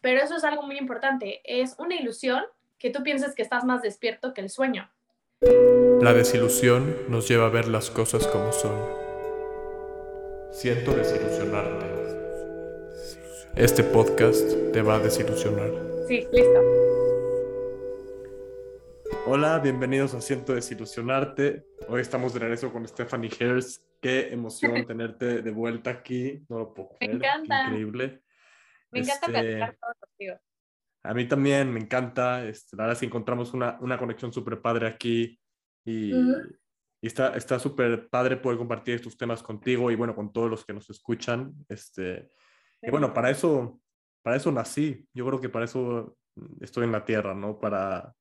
pero eso es algo muy importante. Es una ilusión que tú pienses que estás más despierto que el sueño. La desilusión nos lleva a ver las cosas como son. Siento desilusionarte. Este podcast te va a desilusionar. Sí, listo. Hola, bienvenidos a Siento desilusionarte. Hoy estamos de regreso con Stephanie Hers. Qué emoción tenerte de vuelta aquí. No lo puedo creer. Me encanta. Increíble. Me encanta este, platicar todo contigo. A mí también me encanta. Este, la verdad es que encontramos una, una conexión súper padre aquí y, y está súper padre poder compartir estos temas contigo y bueno, con todos los que nos escuchan. Este, Y bueno, para eso, para eso nací. Yo creo que para eso estoy en la tierra, ¿no? Para,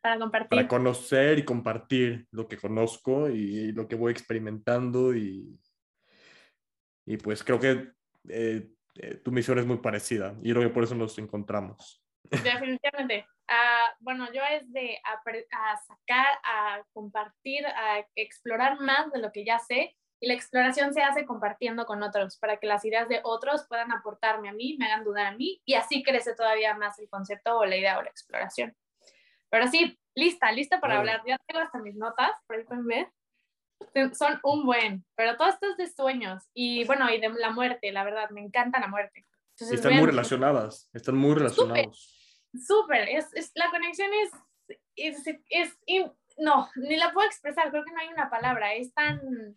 para compartir. Para conocer y compartir lo que conozco y lo que voy experimentando y, y pues creo que eh, eh, tu misión es muy parecida y creo que por eso nos encontramos. Definitivamente. Uh, bueno, yo es de a, sacar, a compartir, a explorar más de lo que ya sé y la exploración se hace compartiendo con otros para que las ideas de otros puedan aportarme a mí, me hagan dudar a mí y así crece todavía más el concepto o la idea o la exploración. Pero sí, lista, lista para hablar. Ya tengo hasta mis notas, por ahí pueden ver. Son un buen, pero todo esto es de sueños y bueno, y de la muerte, la verdad, me encanta la muerte están muy relacionadas, están muy relacionados. Súper, es, es, la conexión es, es, es, no, ni la puedo expresar, creo que no hay una palabra, es tan,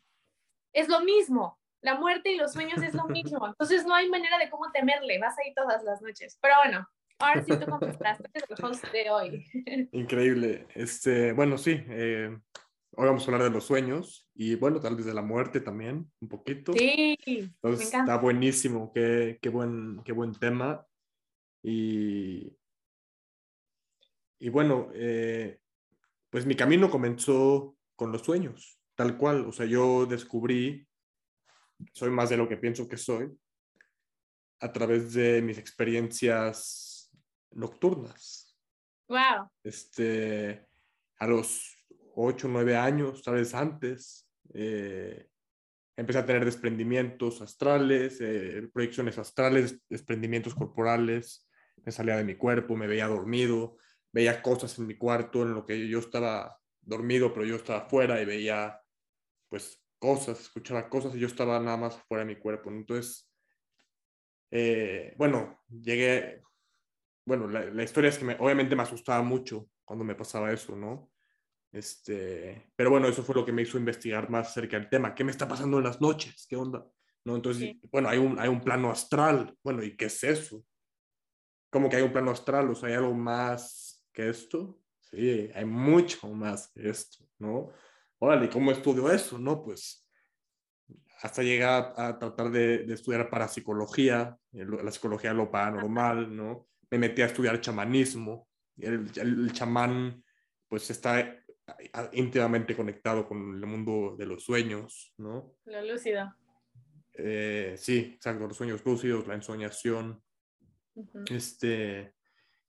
es lo mismo, la muerte y los sueños es lo mismo, entonces no hay manera de cómo temerle, vas ahí todas las noches, pero bueno, ahora sí tú contestaste, el host de hoy. Increíble, este, bueno, sí, eh, Hoy vamos a hablar de los sueños y bueno, tal vez de la muerte también, un poquito. Sí, Entonces está buenísimo, qué, qué, buen, qué buen tema. Y, y bueno, eh, pues mi camino comenzó con los sueños, tal cual. O sea, yo descubrí, soy más de lo que pienso que soy, a través de mis experiencias nocturnas. Wow. Este, a los ocho, nueve años, tal vez antes, eh, empecé a tener desprendimientos astrales, eh, proyecciones astrales, desprendimientos corporales, me salía de mi cuerpo, me veía dormido, veía cosas en mi cuarto en lo que yo estaba dormido, pero yo estaba afuera y veía pues cosas, escuchaba cosas y yo estaba nada más fuera de mi cuerpo. Entonces, eh, bueno, llegué, bueno, la, la historia es que me, obviamente me asustaba mucho cuando me pasaba eso, ¿no? Este, pero bueno, eso fue lo que me hizo investigar más acerca del tema. ¿Qué me está pasando en las noches? ¿Qué onda? ¿No? Entonces, bueno, hay un, hay un plano astral. Bueno, ¿y qué es eso? ¿Cómo que hay un plano astral? O sea, ¿hay algo más que esto? Sí, hay mucho más que esto, ¿no? Órale, ¿cómo estudio eso? No, pues hasta llegar a, tratar de, de, estudiar parapsicología, la psicología lo paranormal, ¿no? Me metí a estudiar chamanismo. El, el, el chamán, pues está íntimamente conectado con el mundo de los sueños, ¿no? Lo lúcido. Eh, sí, exacto, los sueños lúcidos, la ensoñación. Este,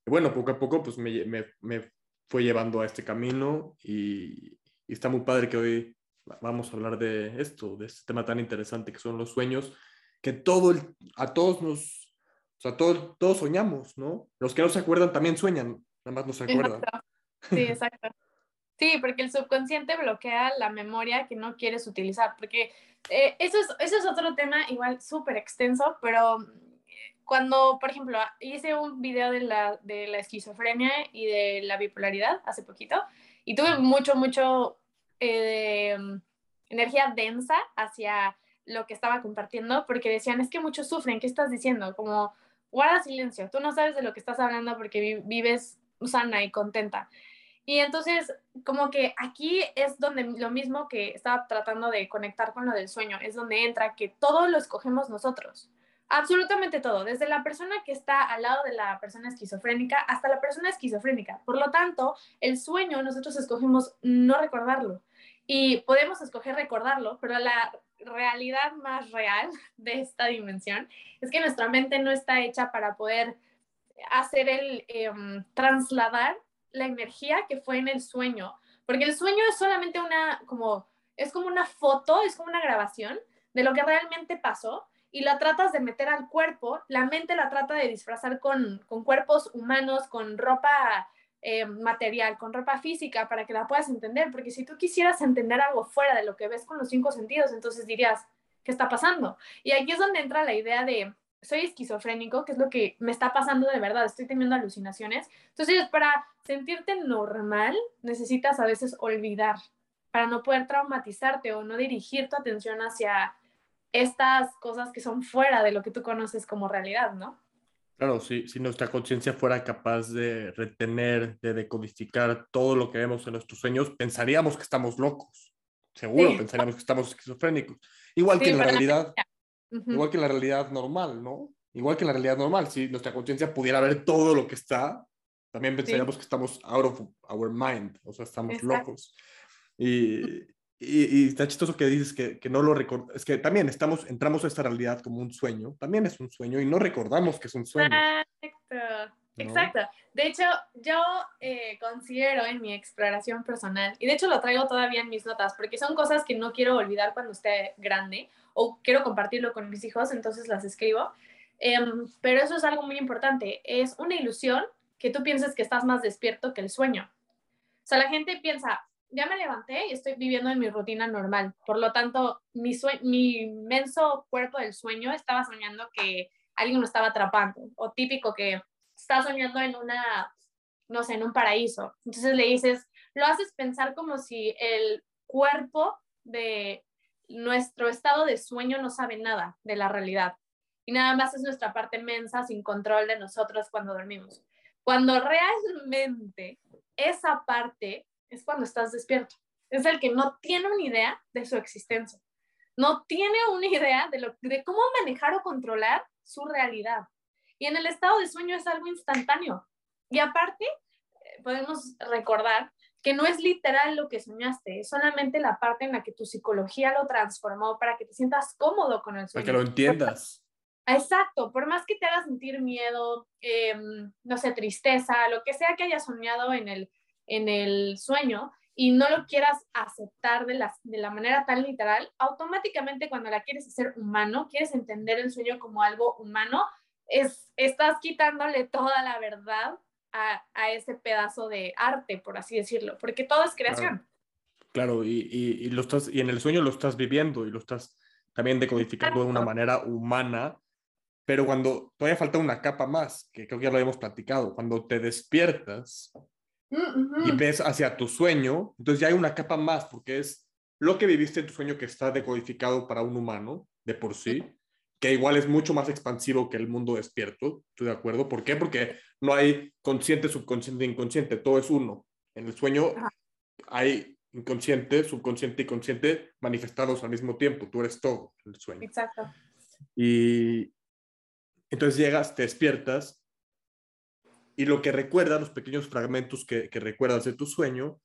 bueno, poco a poco pues me, me, me, fue llevando a este camino y, y, está muy padre que hoy vamos a hablar de esto, de este tema tan interesante que son los sueños, que todo el, a todos nos, o sea, todos, todos soñamos, ¿no? Los que no se acuerdan también sueñan, nada más no se acuerdan. Sí, exacto. Sí, porque el subconsciente bloquea la memoria que no quieres utilizar, porque eh, eso, es, eso es otro tema igual súper extenso, pero cuando, por ejemplo, hice un video de la, de la esquizofrenia y de la bipolaridad hace poquito, y tuve mucho, mucho eh, energía densa hacia lo que estaba compartiendo, porque decían, es que muchos sufren, ¿qué estás diciendo? Como, guarda silencio, tú no sabes de lo que estás hablando porque vives sana y contenta. Y entonces, como que aquí es donde lo mismo que estaba tratando de conectar con lo del sueño, es donde entra que todo lo escogemos nosotros. Absolutamente todo, desde la persona que está al lado de la persona esquizofrénica hasta la persona esquizofrénica. Por lo tanto, el sueño nosotros escogimos no recordarlo y podemos escoger recordarlo, pero la realidad más real de esta dimensión es que nuestra mente no está hecha para poder hacer el em, trasladar la energía que fue en el sueño, porque el sueño es solamente una, como, es como una foto, es como una grabación de lo que realmente pasó y la tratas de meter al cuerpo, la mente la trata de disfrazar con, con cuerpos humanos, con ropa eh, material, con ropa física, para que la puedas entender, porque si tú quisieras entender algo fuera de lo que ves con los cinco sentidos, entonces dirías, ¿qué está pasando? Y aquí es donde entra la idea de, soy esquizofrénico, que es lo que me está pasando de verdad, estoy teniendo alucinaciones. Entonces, para sentirte normal, necesitas a veces olvidar, para no poder traumatizarte o no dirigir tu atención hacia estas cosas que son fuera de lo que tú conoces como realidad, ¿no? Claro, si, si nuestra conciencia fuera capaz de retener, de decodificar todo lo que vemos en nuestros sueños, pensaríamos que estamos locos. Seguro, pensaríamos que estamos esquizofrénicos. Igual que en la realidad, igual que la realidad normal, ¿no? Igual que la realidad normal, si nuestra conciencia pudiera ver todo lo que está, también pensaríamos que estamos out of our mind, o sea, estamos locos. Y, y, está chistoso que dices que, que no lo recordas. Es que también estamos, entramos a esta realidad como un sueño. También es un sueño y no recordamos que es un sueño. Exacto. Exacto. De hecho, yo eh, considero en mi exploración personal, y de hecho lo traigo todavía en mis notas, porque son cosas que no quiero olvidar cuando esté grande o quiero compartirlo con mis hijos, entonces las escribo. Em, pero eso es algo muy importante. Es una ilusión que tú pienses que estás más despierto que el sueño. O sea, la gente piensa, ya me levanté y estoy viviendo en mi rutina normal. Por lo tanto, mi, mi inmenso cuerpo del sueño estaba soñando que alguien lo estaba atrapando. O típico que está soñando en una, no sé, en un paraíso. Entonces le dices, lo haces pensar como si el cuerpo de nuestro estado de sueño no sabe nada de la realidad. Y nada más es nuestra parte mensa sin control de nosotros cuando dormimos. Cuando realmente esa parte es cuando estás despierto. Es el que no tiene una idea de su existencia. No tiene una idea de, lo, de cómo manejar o controlar su realidad. Y en el estado de sueño es algo instantáneo. Y aparte, eh, podemos recordar que no es literal lo que soñaste, es solamente la parte en la que tu psicología lo transformó para que te sientas cómodo con el sueño. Para que lo entiendas. Exacto, por más que te haga sentir miedo, em, no sé, tristeza, lo que sea que hayas soñado en el, en el sueño y no lo quieras aceptar de la, de la manera tan literal, automáticamente cuando la quieres hacer humano, quieres entender el sueño como algo humano, es, estás quitándole toda la verdad a, a ese pedazo de arte, por así decirlo, porque todo es creación. Claro, y, y, lo estás, y en el sueño lo estás viviendo y lo estás también decodificando de una manera humana, pero cuando todavía falta una capa más, que creo que ya lo habíamos platicado, cuando te despiertas, y ves hacia tu sueño, entonces ya hay una capa más, porque es lo que viviste en tu sueño que está decodificado para un humano de por sí, que igual es mucho más expansivo que el mundo despierto, ¿estoy de acuerdo? ¿Por qué? Porque no hay consciente, subconsciente, inconsciente, todo es uno. En el sueño hay inconsciente, subconsciente y consciente manifestados al mismo tiempo, tú eres todo en el sueño. Exacto. Y entonces llegas, te despiertas y lo que recuerdas, los pequeños fragmentos que, recuerdas de tu sueño,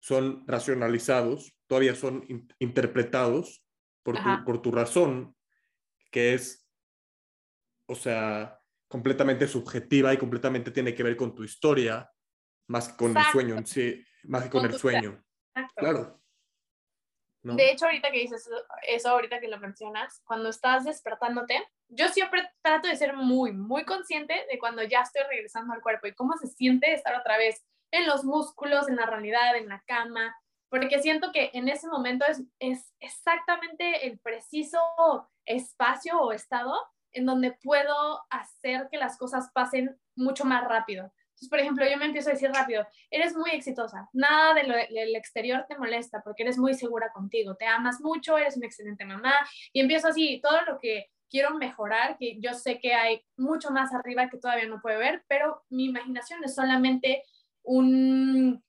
son racionalizados, todavía son interpretados por tu, por tu razón, que es, o sea, completamente subjetiva y completamente tiene que ver con tu historia, más que con el sueño en sí, más que con, el sueño. Claro. De hecho, ahorita que dices eso, ahorita que lo mencionas, cuando estás despertándote, yo siempre trato de ser muy, muy consciente de cuando ya estoy regresando al cuerpo y cómo se siente estar otra vez en los músculos, en la realidad, en la cama, porque siento que en ese momento es, es exactamente el preciso espacio o estado en donde puedo hacer que las cosas pasen mucho más rápido. Entonces, por ejemplo, yo me empiezo a decir rápido, eres muy exitosa, nada de del exterior te molesta porque eres muy segura contigo, te amas mucho, eres una excelente mamá y empiezo así, todo lo que quiero mejorar, que yo sé que hay mucho más arriba que todavía no puedo ver, pero mi imaginación es solamente un,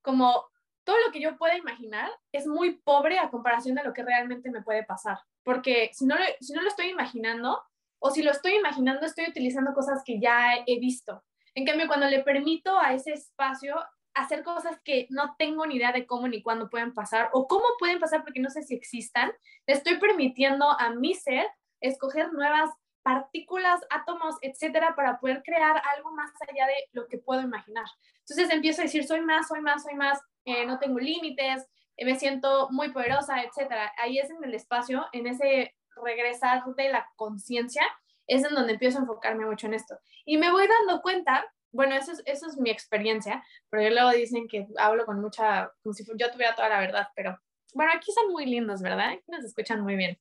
como todo lo que yo pueda imaginar es muy pobre a comparación de lo que realmente me puede pasar, porque si no, si no lo estoy imaginando, o si lo estoy imaginando, estoy utilizando cosas que ya he visto. En cambio, cuando le permito a ese espacio hacer cosas que no tengo ni idea de cómo ni cuándo pueden pasar o cómo pueden pasar porque no sé si existan, le estoy permitiendo a mi ser escoger nuevas partículas, átomos, etcétera, para poder crear algo más allá de lo que puedo imaginar. Entonces empiezo a decir, soy más, soy más, soy más, eh, no tengo límites, eh, me siento muy poderosa, etcétera. Ahí es en el espacio, en ese regresar de la conciencia, es en donde empiezo a enfocarme mucho en esto. Y me voy dando cuenta, bueno, eso es, eso es mi experiencia, porque luego dicen que hablo con mucha, como si yo tuviera toda la verdad, pero bueno, aquí son muy lindos, ¿verdad? Aquí nos escuchan muy bien.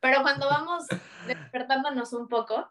Pero cuando vamos despertándonos un poco,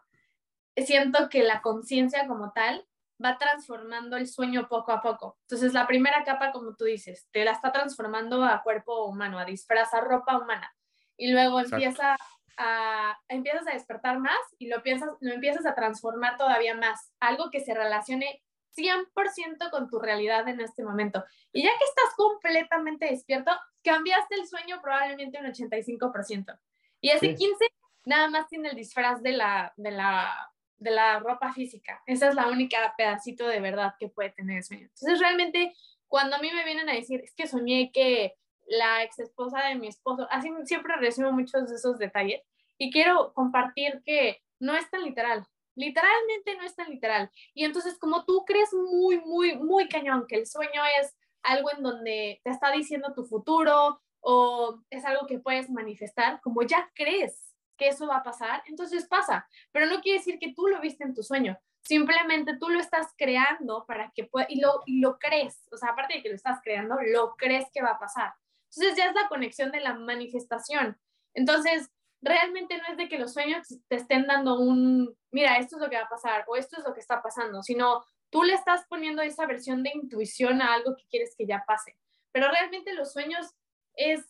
siento que la conciencia como tal va transformando el sueño poco a poco. Entonces, la primera capa, como tú dices, te la está transformando a cuerpo humano, a disfraz, a ropa humana. Y luego empieza a, empiezas a despertar más y lo, piensas, lo empiezas a transformar todavía más. Algo que se relacione 100% con tu realidad en este momento. Y ya que estás completamente despierto, cambiaste el sueño probablemente un 85%. Y ese 15 nada más tiene el disfraz de la, de la de la ropa física. Esa es la única pedacito de verdad que puede tener el sueño. Entonces, realmente, cuando a mí me vienen a decir, es que soñé que la ex esposa de mi esposo, así siempre recibo muchos de esos detalles y quiero compartir que no es tan literal. Literalmente no es tan literal. Y entonces, como tú crees muy, muy, muy cañón que el sueño es algo en donde te está diciendo tu futuro o es algo que puedes manifestar, como ya crees que eso va a pasar, entonces pasa. Pero no quiere decir que tú lo viste en tu sueño. Simplemente tú lo estás creando para que pueda, y lo, y lo crees. O sea, aparte de que lo estás creando, lo crees que va a pasar. Entonces ya es la conexión de la manifestación. Entonces, realmente no es de que los sueños te estén dando un, mira, esto es lo que va a pasar o esto es lo que está pasando, sino tú le estás poniendo esa versión de intuición a algo que quieres que ya pase. Pero realmente los sueños es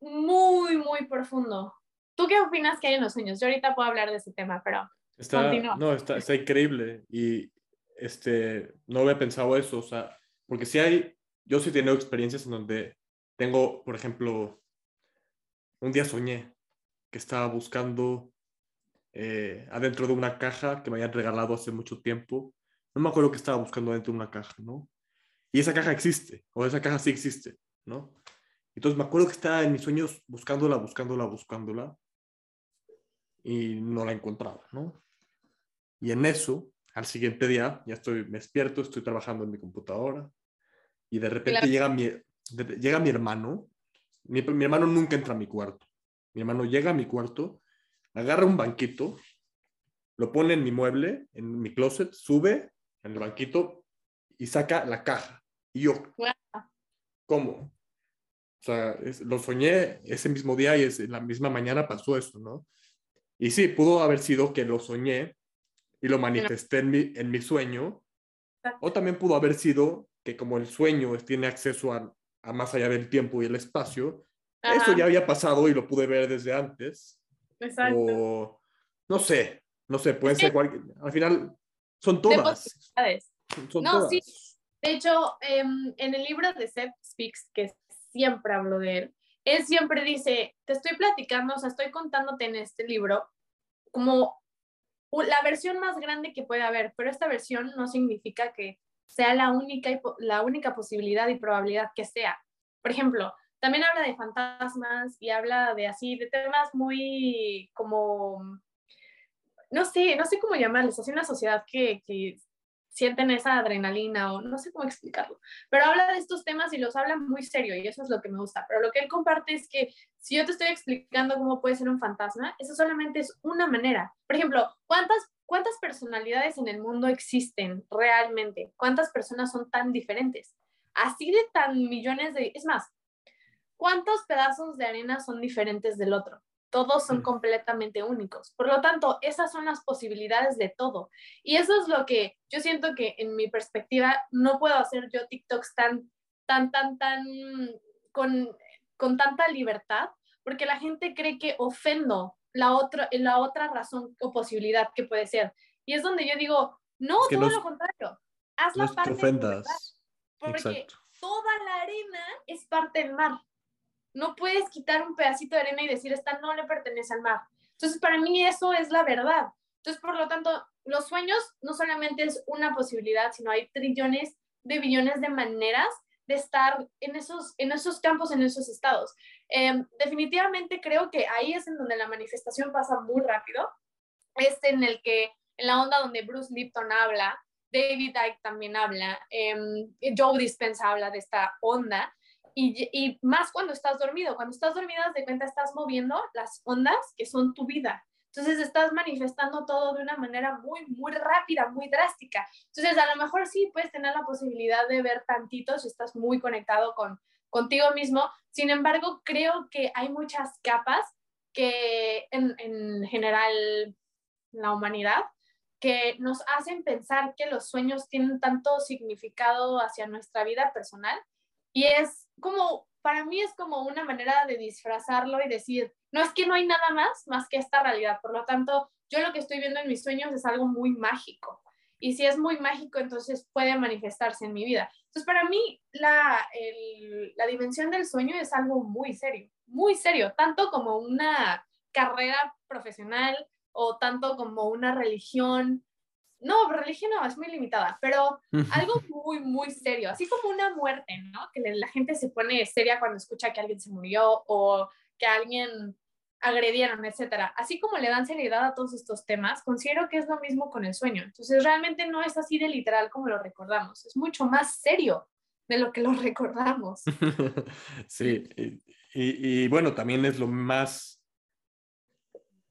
muy, muy profundo. ¿Tú qué opinas que hay en los sueños? Yo ahorita puedo hablar de ese tema, pero está, No, está, está, increíble y este, no había pensado eso, o sea, porque si hay, yo sí he tenido experiencias en donde tengo, por ejemplo, un día soñé que estaba buscando eh, adentro de una caja que me habían regalado hace mucho tiempo. No me acuerdo que estaba buscando adentro de una caja, ¿no? Y esa caja existe, o esa caja sí existe, ¿no? Entonces me acuerdo que estaba en mis sueños buscándola, buscándola, buscándola y no la encontraba, ¿no? Y en eso, al siguiente día, ya estoy, me despierto, estoy trabajando en mi computadora y de repente llega, mi, llega mi hermano, mi, mi, hermano nunca entra a mi cuarto, mi hermano llega a mi cuarto, agarra un banquito, lo pone en mi mueble, en mi closet, sube en el banquito y saca la caja. Y yo, ¿cómo? O sea, lo soñé ese mismo día y es, la misma mañana pasó eso, ¿no? Y sí, pudo haber sido que lo soñé y lo manifesté en mi, en mi sueño, o también pudo haber sido que como el sueño tiene acceso a, a más allá del tiempo y el espacio, eso ya había pasado y lo pude ver desde antes. Exacto. O no sé, no sé, pueden ser cualquier, al final son todas. Son, no, todas. sí. De hecho, em, en el libro de Seth Speaks, que siempre hablo de él, él siempre dice, te estoy platicando, o sea, estoy contándote en este libro como la versión más grande que puede haber, pero esta versión no significa que sea la única, la única posibilidad y probabilidad que sea. Por ejemplo, también habla de fantasmas y habla de así, de temas muy como, no sé, no sé cómo llamarles, así una sociedad que, que sienten esa adrenalina o no sé cómo explicarlo, pero habla de estos temas y los habla muy serio y eso es lo que me gusta, pero lo que él comparte es que si yo te estoy explicando cómo puede ser un fantasma, eso solamente es una manera. Por ejemplo, ¿cuántas, cuántas personalidades en el mundo existen realmente? ¿Cuántas personas son tan diferentes? Así de tan millones de... Es más, ¿cuántos pedazos de arena son diferentes del otro? Todos son mm. completamente únicos. Por lo tanto, esas son las posibilidades de todo. Y eso es lo que yo siento que en mi perspectiva no puedo hacer yo TikToks tan, tan, tan, tan, con, con tanta libertad, porque la gente cree que ofendo la otra, la otra razón o posibilidad que puede ser. Y es donde yo digo, no, todo lo contrario. Haz la parte ofendas. porque toda la arena es parte del mar no puedes quitar un pedacito de arena y decir, esta no le pertenece al mar. Entonces, para mí eso es la verdad. Entonces, por lo tanto, los sueños no solamente es una posibilidad, sino hay trillones de billones de maneras de estar en esos, en esos campos, en esos estados. Em, definitivamente creo que ahí es en donde la manifestación pasa muy rápido. Es en el que, en la onda donde Bruce Lipton habla, David Icke también habla, eh, Joe Dispenza habla de esta onda, Y, y, más cuando estás dormido. Cuando estás dormido, de cuenta, estás moviendo las ondas que son tu vida. Entonces estás manifestando todo de una manera muy, muy rápida, muy drástica. Entonces a lo mejor sí puedes tener la posibilidad de ver tantito si estás muy conectado con contigo mismo. Sin embargo, creo que hay muchas capas que en, en general la humanidad que nos hacen pensar que los sueños tienen tanto significado hacia nuestra vida personal y es como, para mí es como una manera de disfrazarlo y decir, no es que no hay nada más más que esta realidad, por lo tanto, yo lo que estoy viendo en mis sueños es algo muy mágico. Y si es muy mágico, entonces puede manifestarse en mi vida. Entonces, para mí, la, la dimensión del sueño es algo muy serio, muy serio, tanto como una carrera profesional o tanto como una religión. No, religión no, es muy limitada, pero algo muy, muy serio, así como una muerte, ¿no? Que la gente se pone seria cuando escucha que alguien se murió o que alguien agredieron, etcétera. Así como le dan seriedad a todos estos temas, considero que es lo mismo con el sueño. Entonces, realmente no es así de literal como lo recordamos, es mucho más serio de lo que lo recordamos. sí, y, y, bueno, también es lo más,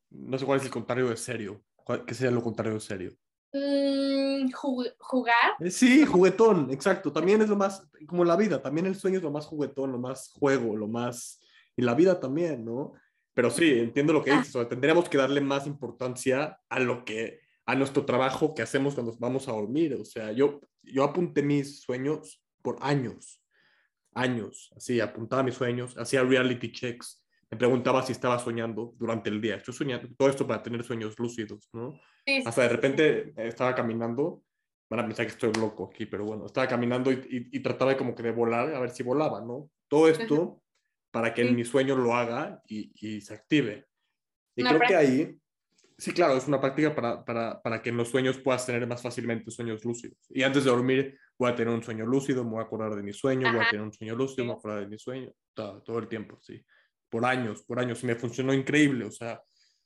no sé cuál es el contrario de serio, ¿qué sería lo contrario de serio? Mm, jugar. Eh, sí, juguetón, exacto. También es lo más, como la vida, también el sueño es lo más juguetón, lo más juego, lo más, y la vida también, ¿no? Pero sí, entiendo lo que dices. O tendríamos que darle más importancia a lo que, a nuestro trabajo que hacemos cuando vamos a dormir. O sea, yo, yo apunté mis sueños por años, años, así, apuntaba mis sueños, hacía reality checks, me preguntaba si estaba soñando durante el día. Estoy soñando, todo esto para tener sueños lúcidos, ¿no? Hasta de repente estaba caminando, van a pensar que estoy loco aquí, pero bueno, estaba caminando y, y, trataba como que de volar, a ver si volaba, ¿no? Todo esto para que en mi sueño lo haga y, y se active. Y creo que ahí, sí, claro, es una práctica para, para, para, que en los sueños puedas tener más fácilmente sueños lúcidos. Y antes de dormir voy a tener un sueño lúcido, me voy a acordar de mi sueño, voy a tener un sueño lúcido, me voy a acordar de mi sueño, todo, todo el tiempo, sí. Por años, por años. Y me funcionó increíble, o sea,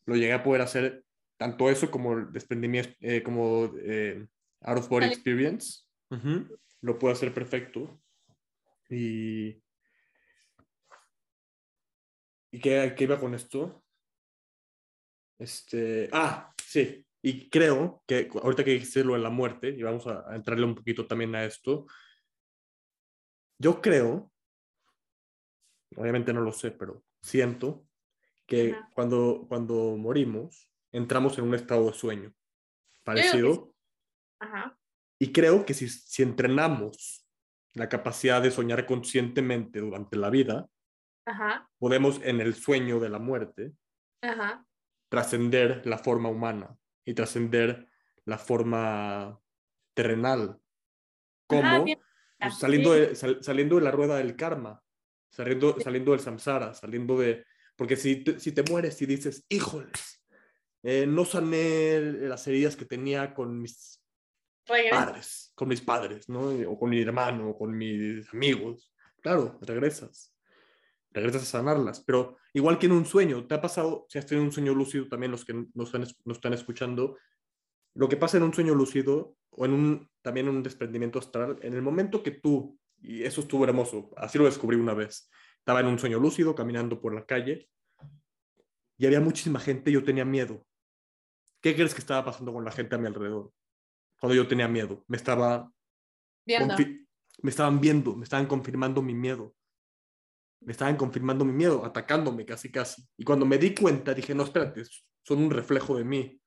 lo llegué a poder hacer tanto eso como desprendimiento, eh, como eh, out of body experience. Lo puedo hacer perfecto. Y, ¿Y qué, qué, iba con esto? Este, ah, sí, y creo que ahorita que dijiste lo de la muerte, y vamos a, entrarle un poquito también a esto, yo creo, obviamente no lo sé, pero siento que cuando, cuando morimos entramos en un estado de sueño parecido. Ajá. Y creo que si, si entrenamos la capacidad de soñar conscientemente durante la vida, podemos en el sueño de la muerte trascender la forma humana y trascender la forma terrenal. como pues, saliendo, de, saliendo de la rueda del karma, saliendo, saliendo del samsara, saliendo de... Porque si te, si te mueres y dices, híjoles, eh, no sané las heridas que tenía con mis padres, con mis padres, ¿no? O con mi hermano, o con mis amigos. Claro, regresas regresas a sanarlas. Pero igual que en un sueño, ¿te ha pasado, si has tenido un sueño lúcido, también los que nos están, nos están escuchando, lo que pasa en un sueño lúcido o en un, también un desprendimiento astral, en el momento que tú, y eso estuvo hermoso, así lo descubrí una vez, estaba en un sueño lúcido caminando por la calle y había muchísima gente y yo tenía miedo. ¿Qué crees que estaba pasando con la gente a mi alrededor? Cuando yo tenía miedo, me estaba... Me estaban viendo, me estaban confirmando mi miedo me estaban confirmando mi miedo, atacándome casi casi. Y cuando me di cuenta, dije, no, espérate, son un reflejo de mí.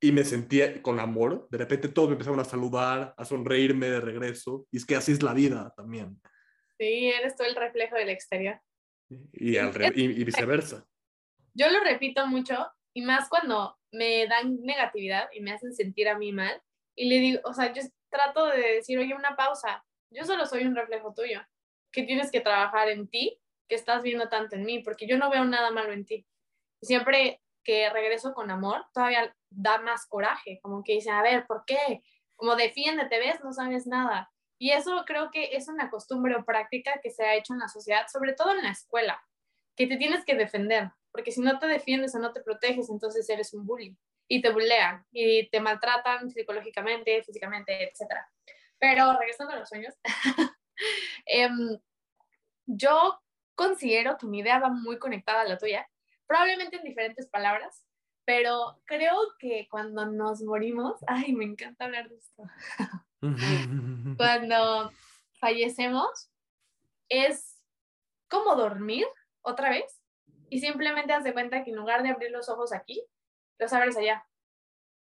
Y me sentía con amor. De repente todos me empezaron a saludar, a sonreírme de regreso. Y es que así es la vida también. Sí, eres tú el reflejo del exterior. Y, y, viceversa. Yo lo repito mucho, y más cuando me dan negatividad y me hacen sentir a mí mal. Y le digo, o sea, yo trato de decir, oye, una pausa. Yo solo soy un reflejo tuyo que tienes que trabajar en ti, que estás viendo tanto en mí, porque yo no veo nada malo en ti. siempre que regreso con amor, todavía da más coraje, como que dice, a ver, ¿por qué? Como defiéndete, ves, no sabes nada. Y eso creo que es una costumbre o práctica que se ha hecho en la sociedad, sobre todo en la escuela, que te tienes que defender, porque si no te defiendes o no te proteges, entonces eres un bully y te bullean y te maltratan psicológicamente, físicamente, etc. Pero regresando a los sueños, Em, yo considero que mi idea va muy conectada a la tuya, probablemente en diferentes palabras, pero creo que cuando nos morimos, ay, me encanta hablar de esto, cuando fallecemos, es como dormir otra vez y simplemente haz de cuenta que en lugar de abrir los ojos aquí, los abres allá.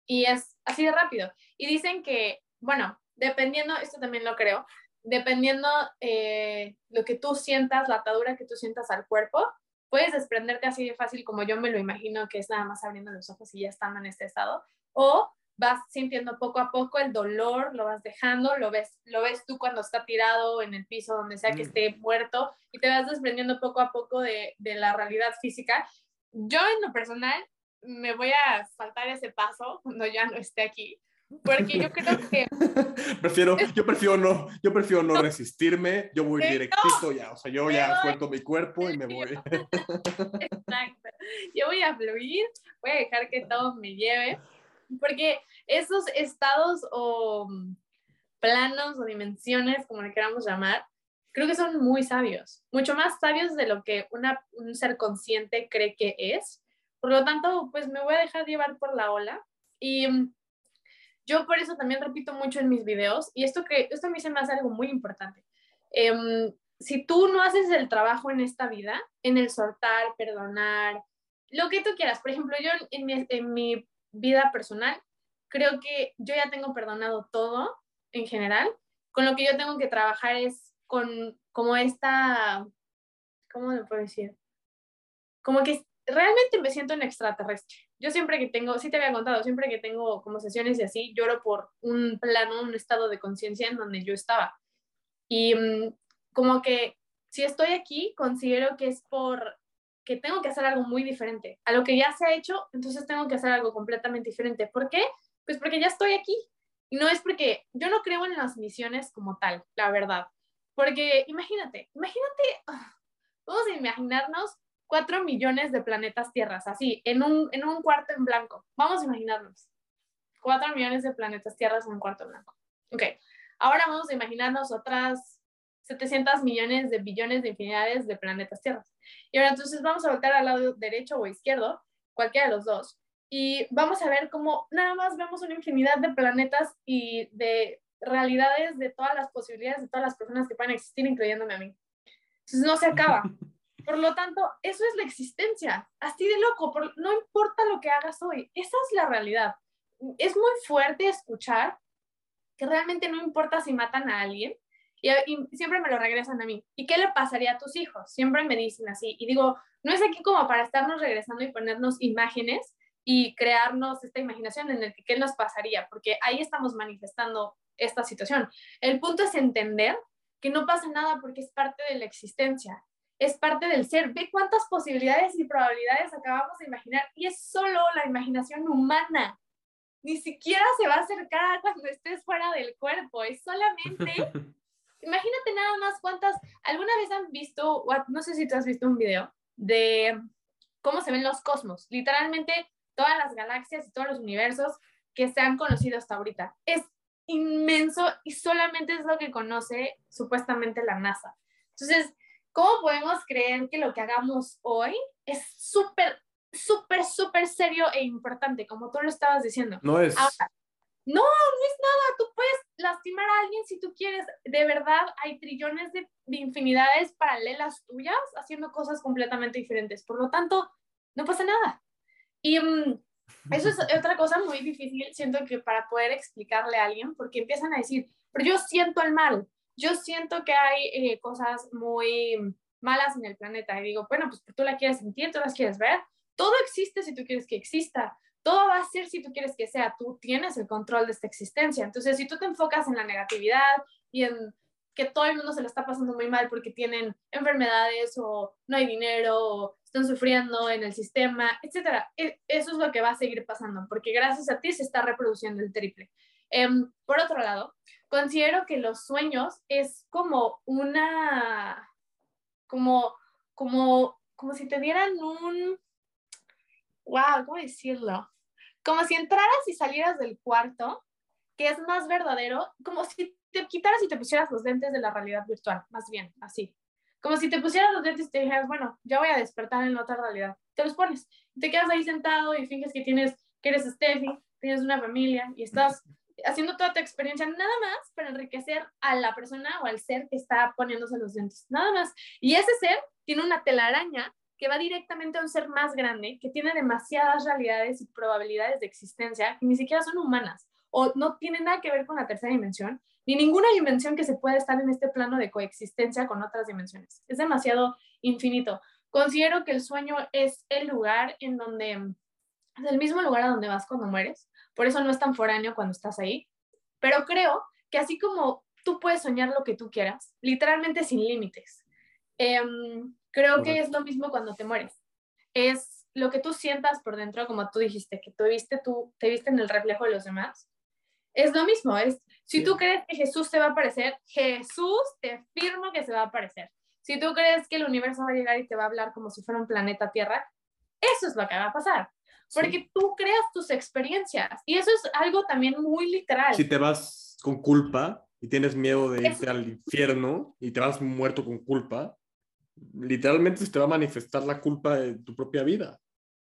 Y es así de rápido. Y dicen que, bueno, dependiendo, esto también lo creo, dependiendo eh, lo que tú sientas, la atadura que tú sientas al cuerpo, puedes desprenderte así de fácil como yo me lo imagino que es nada más abriendo los ojos y ya estando en este estado, o vas sintiendo poco a poco el dolor, lo vas dejando, lo ves, lo ves tú cuando está tirado en el piso, donde sea que mm. esté muerto, y te vas desprendiendo poco a poco de, de la realidad física. Yo en lo personal me voy a saltar ese paso cuando ya no esté aquí, porque yo creo que prefiero yo prefiero no yo prefiero no, resistirme yo voy directito ya o sea yo ya suelto mi cuerpo y me voy. Exacto. Yo voy a fluir voy a dejar que todo me lleve porque esos estados o planos o dimensiones como le queramos llamar creo que son muy sabios mucho más sabios de lo que una, un ser consciente cree que es. Por lo tanto pues me voy a dejar llevar por la ola y yo por eso también repito mucho en mis videos, y esto, que, esto a mí se me hace algo muy importante. Em, si tú no haces el trabajo en esta vida, en el soltar, perdonar, lo que tú quieras, por ejemplo, yo en mi, en mi vida personal, creo que yo ya tengo perdonado todo en general, con lo que yo tengo que trabajar es con como esta, ¿cómo lo puedo decir? Como que realmente me siento un extraterrestre. Yo siempre que tengo, sí te había contado, siempre que tengo como sesiones y así, lloro por un plano, un estado de conciencia en donde yo estaba. Y mm, como que si estoy aquí, considero que es por que tengo que hacer algo muy diferente. A lo que ya se ha hecho, entonces tengo que hacer algo completamente diferente. ¿Por qué? Pues porque ya estoy aquí. Y no es porque yo no creo en las misiones como tal, la verdad. Porque imagínate, imagínate, ah, vamos a imaginarnos cuatro millones de planetas tierras, así, en un, en un cuarto en blanco. Vamos a imaginarnos. Cuatro millones de planetas tierras en un cuarto en blanco. Ok, ahora vamos a imaginarnos otras 700 millones de billones de infinidades de planetas tierras. Y ahora entonces vamos a voltear al lado derecho o izquierdo, cualquiera de los dos, y vamos a ver cómo nada más vemos una infinidad de planetas y de realidades de todas las posibilidades de todas las personas que pueden existir, incluyéndome a mí. Entonces no se acaba. Por lo tanto, eso es la existencia, así de loco, no importa lo que hagas hoy, esa es la realidad. Es muy fuerte escuchar que realmente no importa si matan a alguien y, siempre me lo regresan a mí. ¿Y qué le pasaría a tus hijos? Siempre me dicen así. Y digo, no es aquí como para estarnos regresando y ponernos imágenes y crearnos esta imaginación en el que qué nos pasaría, porque ahí estamos manifestando esta situación. El punto es entender que no pasa nada porque es parte de la existencia es parte del ser. Ve cuántas posibilidades y probabilidades acabamos de imaginar y es solo la imaginación humana. Ni siquiera se va a acercar cuando estés fuera del cuerpo, es solamente... Imagínate nada más cuántas, alguna vez han visto, no sé si tú has visto un video de cómo se ven los cosmos, literalmente todas las galaxias y todos los universos que se han conocido hasta ahorita. Es inmenso y solamente es lo que conoce supuestamente la NASA. Entonces, ¿Cómo podemos creer que lo que hagamos hoy es súper, súper, súper serio e importante, como tú lo estabas diciendo? No es. Ahora, no, no es nada. Tú puedes lastimar a alguien si tú quieres. De verdad, hay trillones de, infinidades paralelas tuyas haciendo cosas completamente diferentes. Por lo tanto, no pasa nada. Y mm, eso es otra cosa muy difícil, siento que para poder explicarle a alguien, porque empiezan a decir, pero yo siento el mal yo siento que hay eh, cosas muy malas en el planeta y digo, bueno, pues tú la quieres sentir, tú las quieres ver, todo existe si tú quieres que exista, todo va a ser si tú quieres que sea, tú tienes el control de esta existencia. Entonces, si tú te enfocas en la negatividad y en que todo el mundo se lo está pasando muy mal porque tienen enfermedades o no hay dinero o están sufriendo en el sistema, etcétera, e, eso es lo que va a seguir pasando porque gracias a ti se está reproduciendo el triple. Em, por otro lado, considero que los sueños es como una, como, como, como si te dieran un, wow, ¿cómo decirlo? Como si entraras y salieras del cuarto, que es más verdadero, como si te quitaras y te pusieras los lentes de la realidad virtual, más bien, así. Como si te pusieras los lentes y te dijeras, bueno, ya voy a despertar en otra realidad. Te los pones, te quedas ahí sentado y finges que tienes, que eres Steffi, tienes una familia y estás haciendo toda tu experiencia nada más para enriquecer a la persona o al ser que está poniéndose los lentes, nada más. Y ese ser tiene una telaraña que va directamente a un ser más grande, que tiene demasiadas realidades y probabilidades de existencia que ni siquiera son humanas o no tienen nada que ver con la tercera dimensión, ni ninguna dimensión que se pueda estar en este plano de coexistencia con otras dimensiones. Es demasiado infinito. Considero que el sueño es el lugar en donde, es el mismo lugar a donde vas cuando mueres, por eso no es tan foráneo cuando estás ahí, pero creo que así como tú puedes soñar lo que tú quieras, literalmente sin límites. Em, creo que es lo mismo cuando te mueres. Es lo que tú sientas por dentro, como tú dijiste, que tú viste, tú te viste en el reflejo de los demás. Es lo mismo, es si tú crees que Jesús te va a aparecer, Jesús te firmo que se va a aparecer. Si tú crees que el universo va a llegar y te va a hablar como si fuera un planeta Tierra, eso es lo que va a pasar. Porque tú creas tus experiencias y eso es algo también muy literal. Si te vas con culpa y tienes miedo de irte al infierno y te vas muerto con culpa, literalmente se te va a manifestar la culpa de tu propia vida.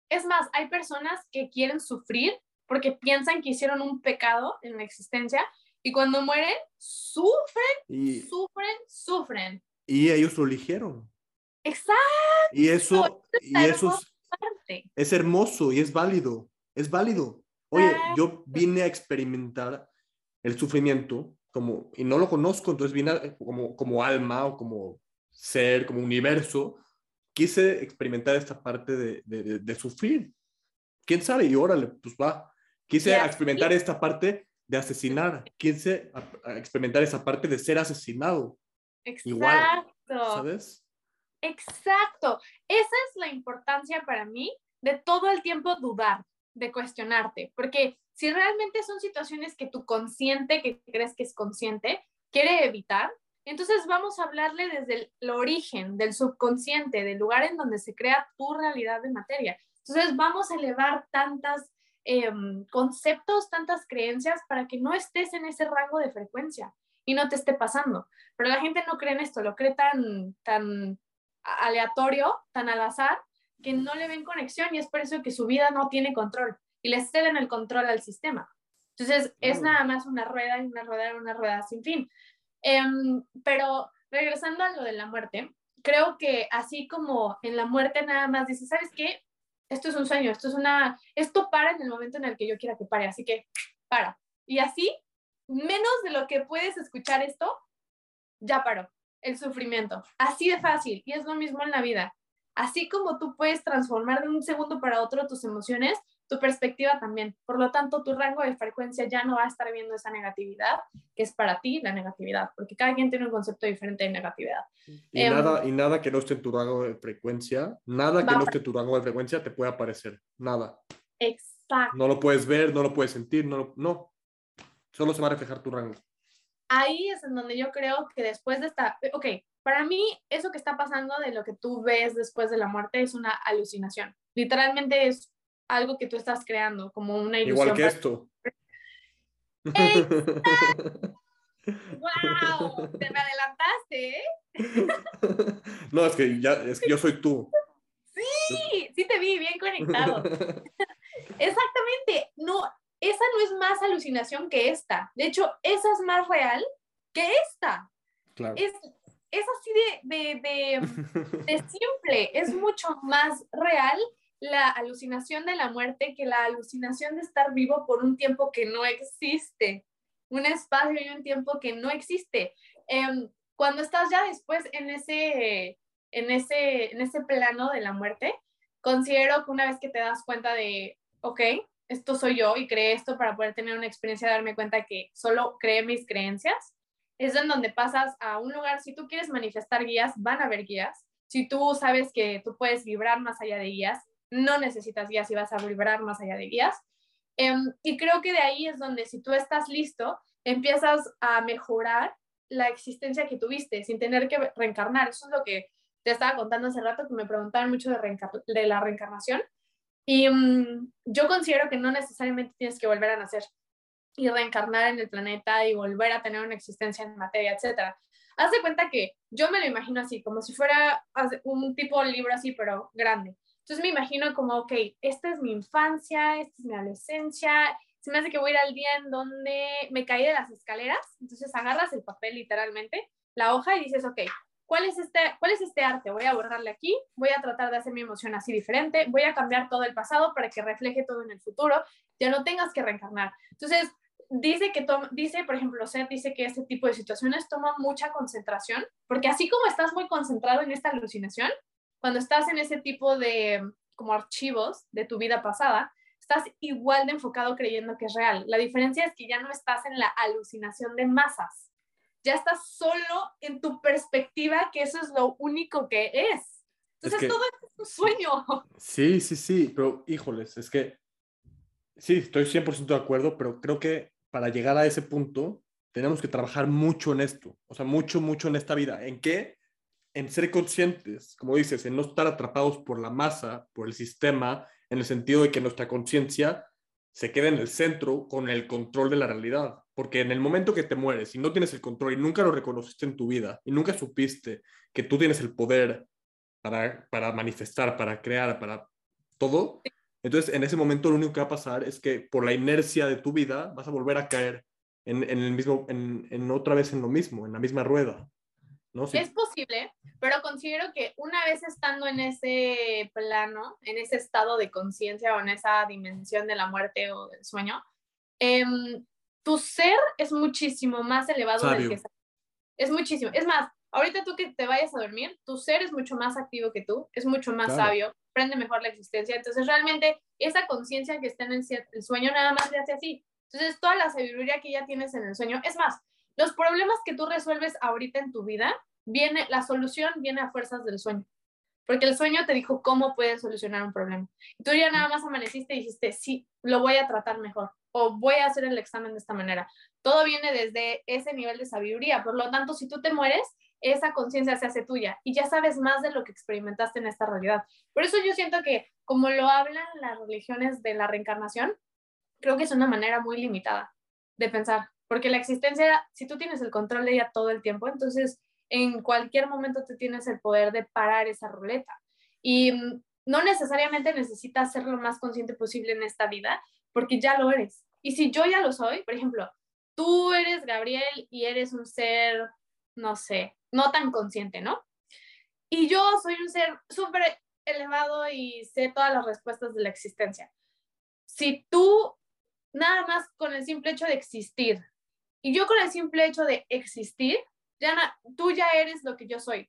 Es más, hay personas que quieren sufrir porque piensan que hicieron un pecado en la existencia y cuando mueren, sufren, y, sufren, sufren. Y ellos lo eligieron. Exacto. Y eso, y eso es, es, hermoso y es válido. Es válido. Oye, yo vine a experimentar el sufrimiento como, y no lo conozco, entonces vine como, como alma o como ser, como universo, quise experimentar esta parte de, de, de, sufrir. ¿Quién sabe? Y órale, pues va. Quise experimentar esta parte de asesinar. Quise experimentar esa parte de ser asesinado. Exacto. Igual, ¿Sabes? Exacto. Esa es la importancia para mí de todo el tiempo dudar, de cuestionarte, porque si realmente son situaciones que tu consciente, que crees que es consciente, quiere evitar, entonces vamos a hablarle desde el, origen, del subconsciente, del lugar en donde se crea tu realidad de materia. Entonces vamos a elevar tantas em, conceptos, tantas creencias para que no estés en ese rango de frecuencia y no te esté pasando. Pero la gente no cree en esto, lo cree tan, tan aleatorio, tan al azar, que no le ven conexión y es por eso que su vida no tiene control y le ceden el control al sistema. Entonces es nada más una rueda y una rueda y una rueda sin fin. Em, pero regresando a lo de la muerte, creo que así como en la muerte nada más dice, ¿sabes qué? Esto es un sueño, esto es una, esto para en el momento en el que yo quiera que pare, así que para. Y así, menos de lo que puedes escuchar esto, ya paró el sufrimiento. Así de fácil. Y es lo mismo en la vida. Así como tú puedes transformar de un segundo para otro tus emociones, tu perspectiva también. Por lo tanto, tu rango de frecuencia ya no va a estar viendo esa negatividad, que es para ti la negatividad, porque cada quien tiene un concepto diferente de negatividad. Y, em, nada, y nada que no esté en tu rango de frecuencia, nada que no esté en tu rango de frecuencia te puede aparecer, nada. Exacto. No lo puedes ver, no lo puedes sentir, no, no. Solo se va a reflejar tu rango. Ahí es en donde yo creo que después de esta, ok, para mí eso que está pasando de lo que tú ves después de la muerte es una alucinación. Literalmente es algo que tú estás creando, como una ilusión. Igual que esto. ¡Wow! Te me adelantaste, ¿eh? No, es que, ya, es que yo soy tú. Sí, sí te vi bien conectado. Exactamente. No, esa no es más alucinación que esta. De hecho, esa es más real que esta. Claro. Es, es así de, de, de, de simple. Es mucho más real la alucinación de la muerte que la alucinación de estar vivo por un tiempo que no existe, un espacio y un tiempo que no existe. Em, cuando estás ya después en ese, en, ese, en ese plano de la muerte, considero que una vez que te das cuenta de, ok, esto soy yo y creé esto para poder tener una experiencia, darme cuenta que solo creé mis creencias, es en donde pasas a un lugar, si tú quieres manifestar guías, van a haber guías. Si tú sabes que tú puedes vibrar más allá de guías, no necesitas guías y vas a vibrar más allá de guías. Em, y creo que de ahí es donde si tú estás listo, empiezas a mejorar la existencia que tuviste sin tener que reencarnar. Eso es lo que te estaba contando hace rato, que me preguntaban mucho de, de la reencarnación. Y mm, yo considero que no necesariamente tienes que volver a nacer y reencarnar en el planeta y volver a tener una existencia en materia, etc. haz de cuenta que yo me lo imagino así, como si fuera un tipo de libro así, pero grande. Entonces me imagino como, ok, esta es mi infancia, esta es mi adolescencia, se me hace que voy a ir al día en donde me caí de las escaleras, entonces agarras el papel literalmente, la hoja y dices, ok, ¿cuál es este, cuál es este arte? Voy a borrarle aquí, voy a tratar de hacer mi emoción así diferente, voy a cambiar todo el pasado para que refleje todo en el futuro, ya no tengas que reencarnar. Entonces, dice que dice, por ejemplo, Seth dice que este tipo de situaciones toma mucha concentración, porque así como estás muy concentrado en esta alucinación, cuando estás en ese tipo de como archivos de tu vida pasada, estás igual de enfocado creyendo que es real. La diferencia es que ya no estás en la alucinación de masas, ya estás solo en tu perspectiva, que eso es lo único que es. Entonces todo es un sueño. Sí, sí, sí, pero híjoles, es que sí, estoy 100% de acuerdo, pero creo que para llegar a ese punto tenemos que trabajar mucho en esto, o sea, mucho, mucho en esta vida. ¿En qué? En ser conscientes, como dices, en no estar atrapados por la masa, por el sistema, en el sentido de que nuestra conciencia se quede en el centro con el control de la realidad. Porque en el momento que te mueres y no tienes el control y nunca lo reconociste en tu vida y nunca supiste que tú tienes el poder para, para manifestar, para crear, para todo, entonces, en ese momento lo único que va a pasar es que por la inercia de tu vida vas a volver a caer en, en el mismo, en, en, otra vez en lo mismo, en la misma rueda. ¿No? Es posible, pero considero que una vez estando en ese plano, en ese estado de conciencia o en esa dimensión de la muerte o del sueño, em, tu ser es muchísimo más elevado del que es muchísimo. Es más, ahorita tú que te vayas a dormir, tu ser es mucho más activo que tú, es mucho más sabio, prende mejor la existencia. Entonces, realmente, esa conciencia que está en el, sueño nada más le hace así. Entonces, toda la sabiduría que ya tienes en el sueño, es más, los problemas que tú resuelves ahorita en tu vida, viene, la solución viene a fuerzas del sueño. Porque el sueño te dijo cómo puedes solucionar un problema. Y tú ya nada más amaneciste y dijiste, sí, lo voy a tratar mejor o voy a hacer el examen de esta manera. Todo viene desde ese nivel de sabiduría. Por lo tanto, si tú te mueres, esa conciencia se hace tuya y ya sabes más de lo que experimentaste en esta realidad. Por eso yo siento que como lo hablan las religiones de la reencarnación, creo que es una manera muy limitada de pensar, porque la existencia, si tú tienes el control de ella todo el tiempo, entonces en cualquier momento tú tienes el poder de parar esa ruleta. Y mm, no necesariamente necesitas ser lo más consciente posible en esta vida, porque ya lo eres. Y si yo ya lo soy, por ejemplo, tú eres Gabriel y eres un ser, no sé, no tan consciente, ¿no? Y yo soy un ser súper elevado y sé todas las respuestas de la existencia. Si tú, nada más con el simple hecho de existir, y yo con el simple hecho de existir, ya tú ya eres lo que yo soy.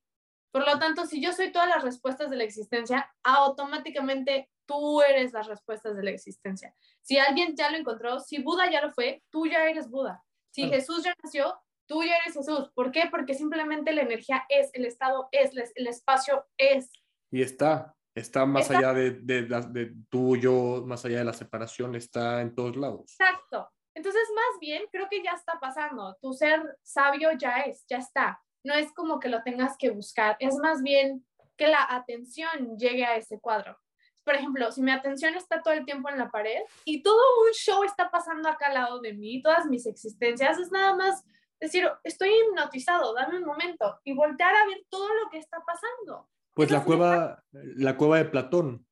Por lo tanto, si yo soy todas las respuestas de la existencia, automáticamente tú eres las respuestas de la existencia. Si alguien ya lo encontró, si Buda ya lo fue, tú ya eres Buda. Si Jesús ya nació, tú ya eres Jesús. ¿Por qué? Porque simplemente la energía es, el estado es, el espacio es. Y está, está más allá de, de, de, tú, yo, más allá de la separación, está en todos lados. Exacto. Entonces, más bien, creo que ya está pasando. Tu ser sabio ya es, ya está. No es como que lo tengas que buscar, es más bien que la atención llegue a ese cuadro. Por ejemplo, si mi atención está todo el tiempo en la pared y todo un show está pasando acá al lado de mí, todas mis existencias, es nada más decir, estoy hipnotizado, dame un momento y voltear a ver todo lo que está pasando. Pues la cueva, la cueva de Platón,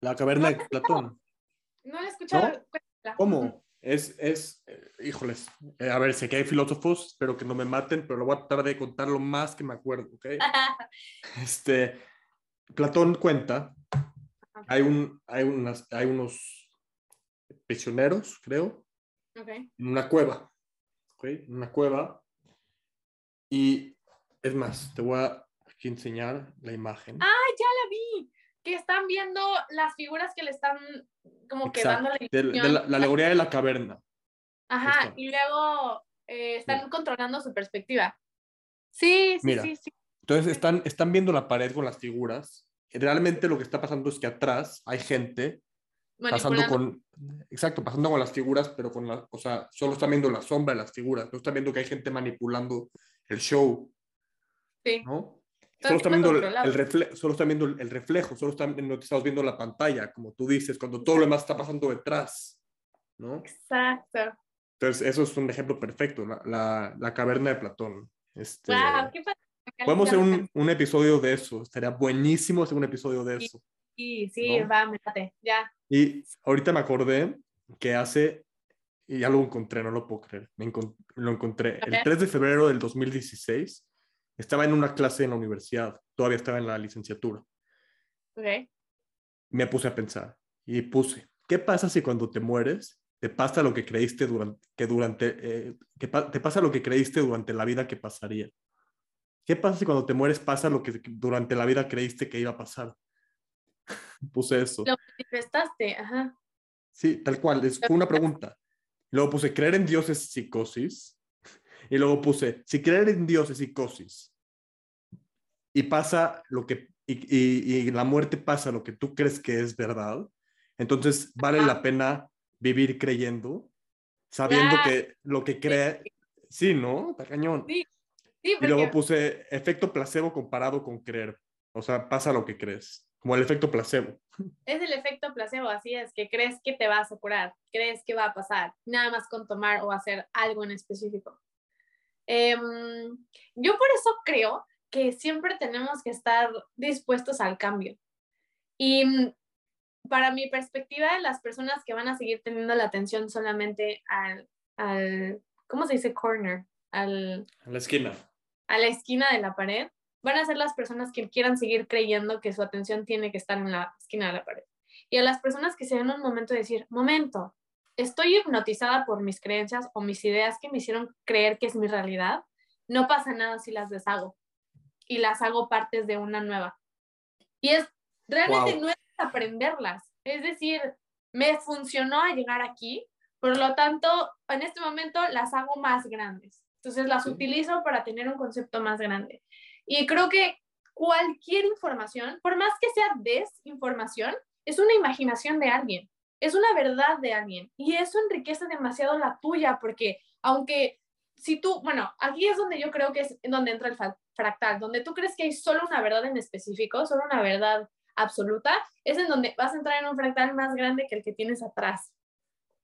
la caverna de Platón. No la he escuchado. ¿Cómo? Es, es, eh, híjoles, eh, a ver, sé que hay filósofos, espero que no me maten, pero lo voy a tratar de contar lo más que me acuerdo, ¿ok? este, Platón cuenta, hay, un, hay, unas, hay unos prisioneros, creo, en una cueva, una cueva. Y es más, te voy a aquí enseñar la imagen. ¡Ah, ya la vi! Que están viendo las figuras que le están como que dando la, de, la, alegoría de la caverna. Ajá, y luego eh, están controlando su perspectiva. Sí, sí, sí, sí. Entonces están, están viendo la pared con las figuras. Realmente lo que está pasando es que atrás hay gente pasando con, exacto, pasando con las figuras, pero con la, o sea, solo están viendo la sombra de las figuras, no están viendo que hay gente manipulando el show. Sí. ¿no? Solo están, viendo el, reflejo, solo están viendo el reflejo, solo están, viendo la pantalla, como tú dices, cuando todo lo demás está pasando detrás, ¿no? Exacto. Entonces, eso es un ejemplo perfecto, la, la, la caverna de Platón. Este, wow, qué podemos hacer un, un, episodio de eso. Estaría buenísimo hacer un episodio de eso. Sí, sí, ¿no? va, métate, ya. Y ahorita me acordé que hace, y ya lo encontré, no lo puedo creer, me encont lo encontré. Okay. El 3 de febrero del 2016 estaba en una clase en la universidad, todavía estaba en la licenciatura. Okay. Me puse a pensar y puse, ¿qué pasa si cuando te mueres te pasa lo que creíste durante, que durante, eh, que pa te pasa lo que creíste durante la vida que pasaría? ¿Qué pasa si cuando te mueres pasa lo que durante la vida creíste que iba a pasar? puse eso. Lo manifestaste, ajá. Sí, tal cual, es, una pregunta. Luego puse, creer en Dios es psicosis. Y luego puse, si creer en Dios es psicosis y pasa lo que, y, y, y la muerte pasa lo que tú crees que es verdad, entonces vale Ajá. la pena vivir creyendo, sabiendo que lo que cree, sí, ¿no? Está cañón. Sí, sí, Y luego puse efecto placebo comparado con creer. O sea, pasa lo que crees, como el efecto placebo. es el efecto placebo, así es, que crees que te vas a curar, crees que va a pasar, nada más con tomar o hacer algo en específico. Em, yo por eso creo que siempre tenemos que estar dispuestos al cambio. Y mm, para mi perspectiva, las personas que van a seguir teniendo la atención solamente al, al ¿cómo se dice? Corner, al, En la esquina. a la esquina de la pared, van a ser las personas que quieran seguir creyendo que su atención tiene que estar en la esquina de la pared. Y a las personas que se den un momento de decir, momento, estoy hipnotizada por mis creencias o mis ideas que me hicieron creer que es mi realidad, no pasa nada si las deshago y las hago partes de una nueva. Y es, realmente Wow. no es aprenderlas, es decir, me funcionó a llegar aquí, por lo tanto, en este momento las hago más grandes. Entonces las Sí. utilizo para tener un concepto más grande. Y creo que cualquier información, por más que sea desinformación, es una imaginación de alguien, es una verdad de alguien. Y eso enriquece demasiado la tuya, porque aunque si tú, bueno, aquí es donde yo creo que es donde entra el fractal, donde tú crees que hay solo una verdad en específico, solo una verdad absoluta, es en donde vas a entrar en un fractal más grande que el que tienes atrás.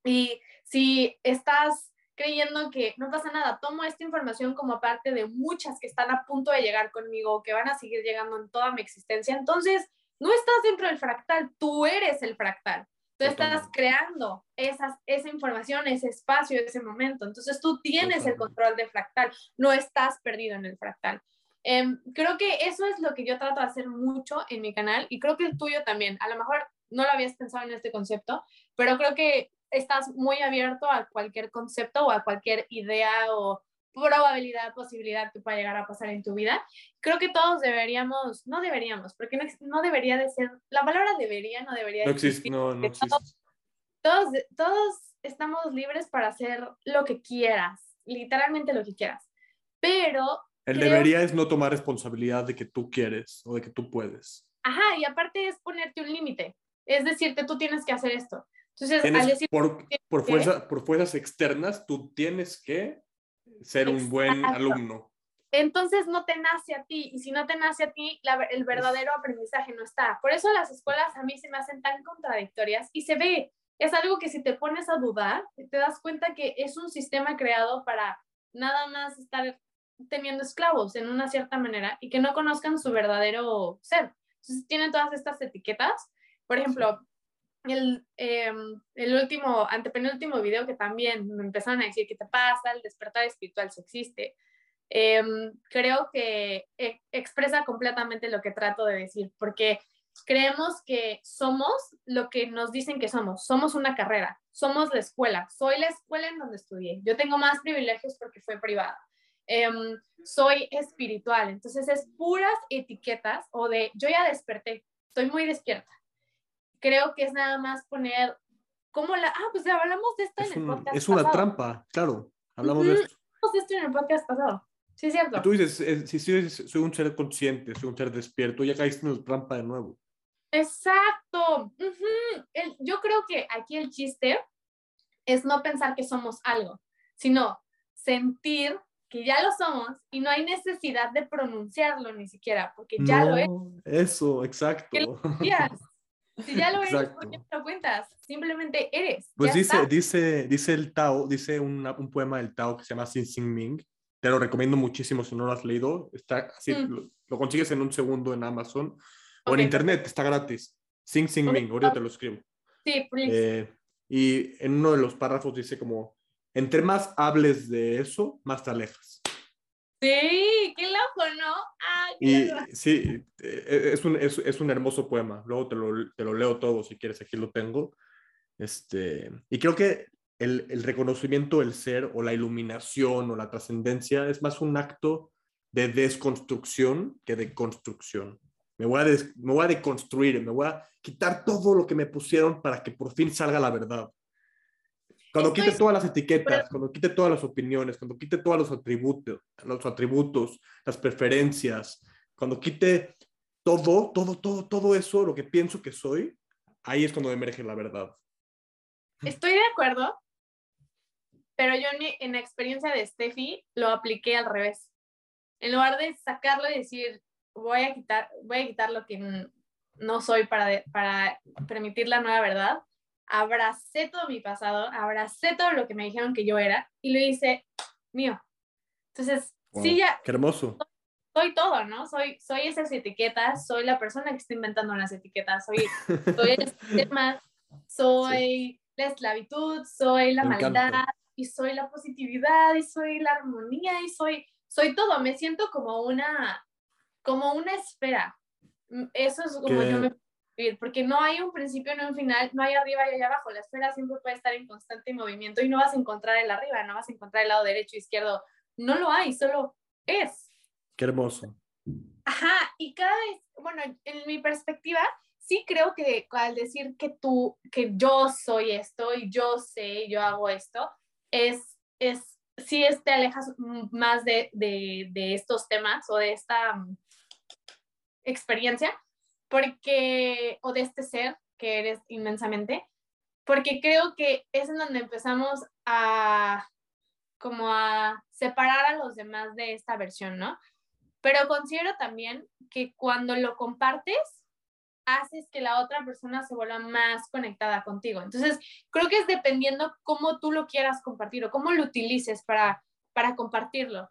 Y si estás creyendo que no pasa nada, tomo esta información como parte de muchas que están a punto de llegar conmigo, que van a seguir llegando en toda mi existencia, entonces no estás dentro del fractal, tú eres el fractal. Tú estás creando esas, esa información, ese espacio, ese momento. Entonces tú tienes el control del fractal, no estás perdido en el fractal. Em, creo que eso es lo que yo trato de hacer mucho en mi canal y creo que el tuyo también. A lo mejor no lo habías pensado en este concepto, pero creo que estás muy abierto a cualquier concepto o a cualquier idea o probabilidad, posibilidad que pueda llegar a pasar en tu vida. Creo que todos deberíamos, no deberíamos, porque no, no debería de ser, la palabra debería no debería No de existe, no, no existe. todos- todos, todos estamos libres para hacer lo que quieras, literalmente lo que quieras. Pero, El creo- debería es no tomar responsabilidad de que tú quieres o de que tú puedes. ajá, y aparte es ponerte un límite, es decirte, tú tienes que hacer esto. Entonces, al decir, por, por, fuerza, por fuerzas externas, tú tienes que ser un buen alumno. entonces no te nace a ti, y si no te nace a ti, la- el verdadero aprendizaje no está. Por eso las escuelas a mí se me hacen tan contradictorias y se ve, es algo que si te pones a dudar, te das cuenta que es un sistema creado para nada más estar teniendo esclavos en una cierta manera y que no conozcan su verdadero ser. Entonces tienen todas estas etiquetas. Por ejemplo, el, eh, el último, antepenúltimo video que también me empezaron a decir qué te pasa, el despertar espiritual si existe. Eh, creo que e- expresa completamente lo que trato de decir, porque creemos que somos lo que nos dicen que somos. Somos una carrera, somos la escuela. Soy la escuela en donde estudié. Yo tengo más privilegios porque fue privada. Em, soy espiritual, entonces es puras etiquetas o de yo ya desperté, estoy muy despierta. Creo que es nada más poner como la, ah, pues hablamos de esto Es, en el un- podcast. es una pasado. trampa, claro. Hablamos de Ujú. esto. Hablamos de esto en el podcast pasado. Sí, es cierto. Y tú dices, eh, si soy, soy un ser consciente, soy un ser despierto, ya caíste en la trampa de nuevo. Exacto. Ujú. El- yo creo que aquí el chiste es no pensar que somos algo, sino sentir que ya lo somos y no hay necesidad de pronunciarlo ni siquiera, porque ya lo es. No, Eso, exacto. ¿Qué Días. Si ya lo eres, ¿por qué no lo cuentas? Simplemente eres. Pues dice, está. dice, dice el Tao, dice una- un poema del Tao que se llama Sin Sin Ming, te lo recomiendo muchísimo si no lo has leído. Está así, Mm. lo, lo consigues en un segundo en Amazon o en internet, está gratis. Sing Ok, Ming, ahorita te lo escribo. Sí, please. Eh, y en uno de los párrafos dice como, entre más hables de eso, más te alejas. Sí, qué loco, ¿no? Ah, qué Y loco. sí, eh, es un, es, es un hermoso poema. Luego te lo, te lo leo todo si quieres, aquí lo tengo. Este, y creo que el, el reconocimiento del ser o la iluminación o la trascendencia es más un acto de desconstrucción que de construcción. Me voy, a des- me voy a deconstruir, me voy a quitar todo lo que me pusieron para que por fin salga la verdad. Cuando Estoy quite todas las etiquetas, cuando quite todas las opiniones, cuando quite todos los atributos, los atributos, las preferencias, cuando quite todo, todo, todo, todo eso, lo que pienso que soy, ahí es cuando emerge la verdad. Estoy de acuerdo, pero yo en, mi- en la experiencia de Steffi lo apliqué al revés. En lugar de sacarlo y decir, voy a quitar, voy a quitar lo que no soy para, de- para permitir la nueva verdad, abracé todo mi pasado, abracé todo lo que me dijeron que yo era y lo hice mío. Entonces, sí, Wow, ya Qué hermoso. soy todo, ¿no? Soy, soy esas etiquetas, soy la persona que está inventando las etiquetas, soy, soy el sistema, soy la esclavitud, soy la Me maldad, encanta. y soy la positividad, y soy la armonía, y soy, soy todo. Me siento como una, como una esfera. Mm, Eso es como Que- yo me vivir, porque no hay un principio ni un final, no hay arriba y allá abajo. La esfera siempre puede estar en constante movimiento y no vas a encontrar el arriba, no vas a encontrar el lado derecho, izquierdo. No lo hay, solo es. Qué hermoso. Ajá, y cada vez, bueno, en mi perspectiva, sí creo que al decir que tú, que yo soy esto y yo sé, yo hago esto, es, es, sí es, te alejas más de, de, de estos temas o de esta mm, experiencia, porque, o de este ser que eres inmensamente, porque creo que es en donde empezamos a, como a separar a los demás de esta versión, ¿no? Pero considero también que cuando lo compartes, haces que la otra persona se vuelva más conectada contigo. Entonces, creo que es dependiendo cómo tú lo quieras compartir o cómo lo utilices para, para compartirlo.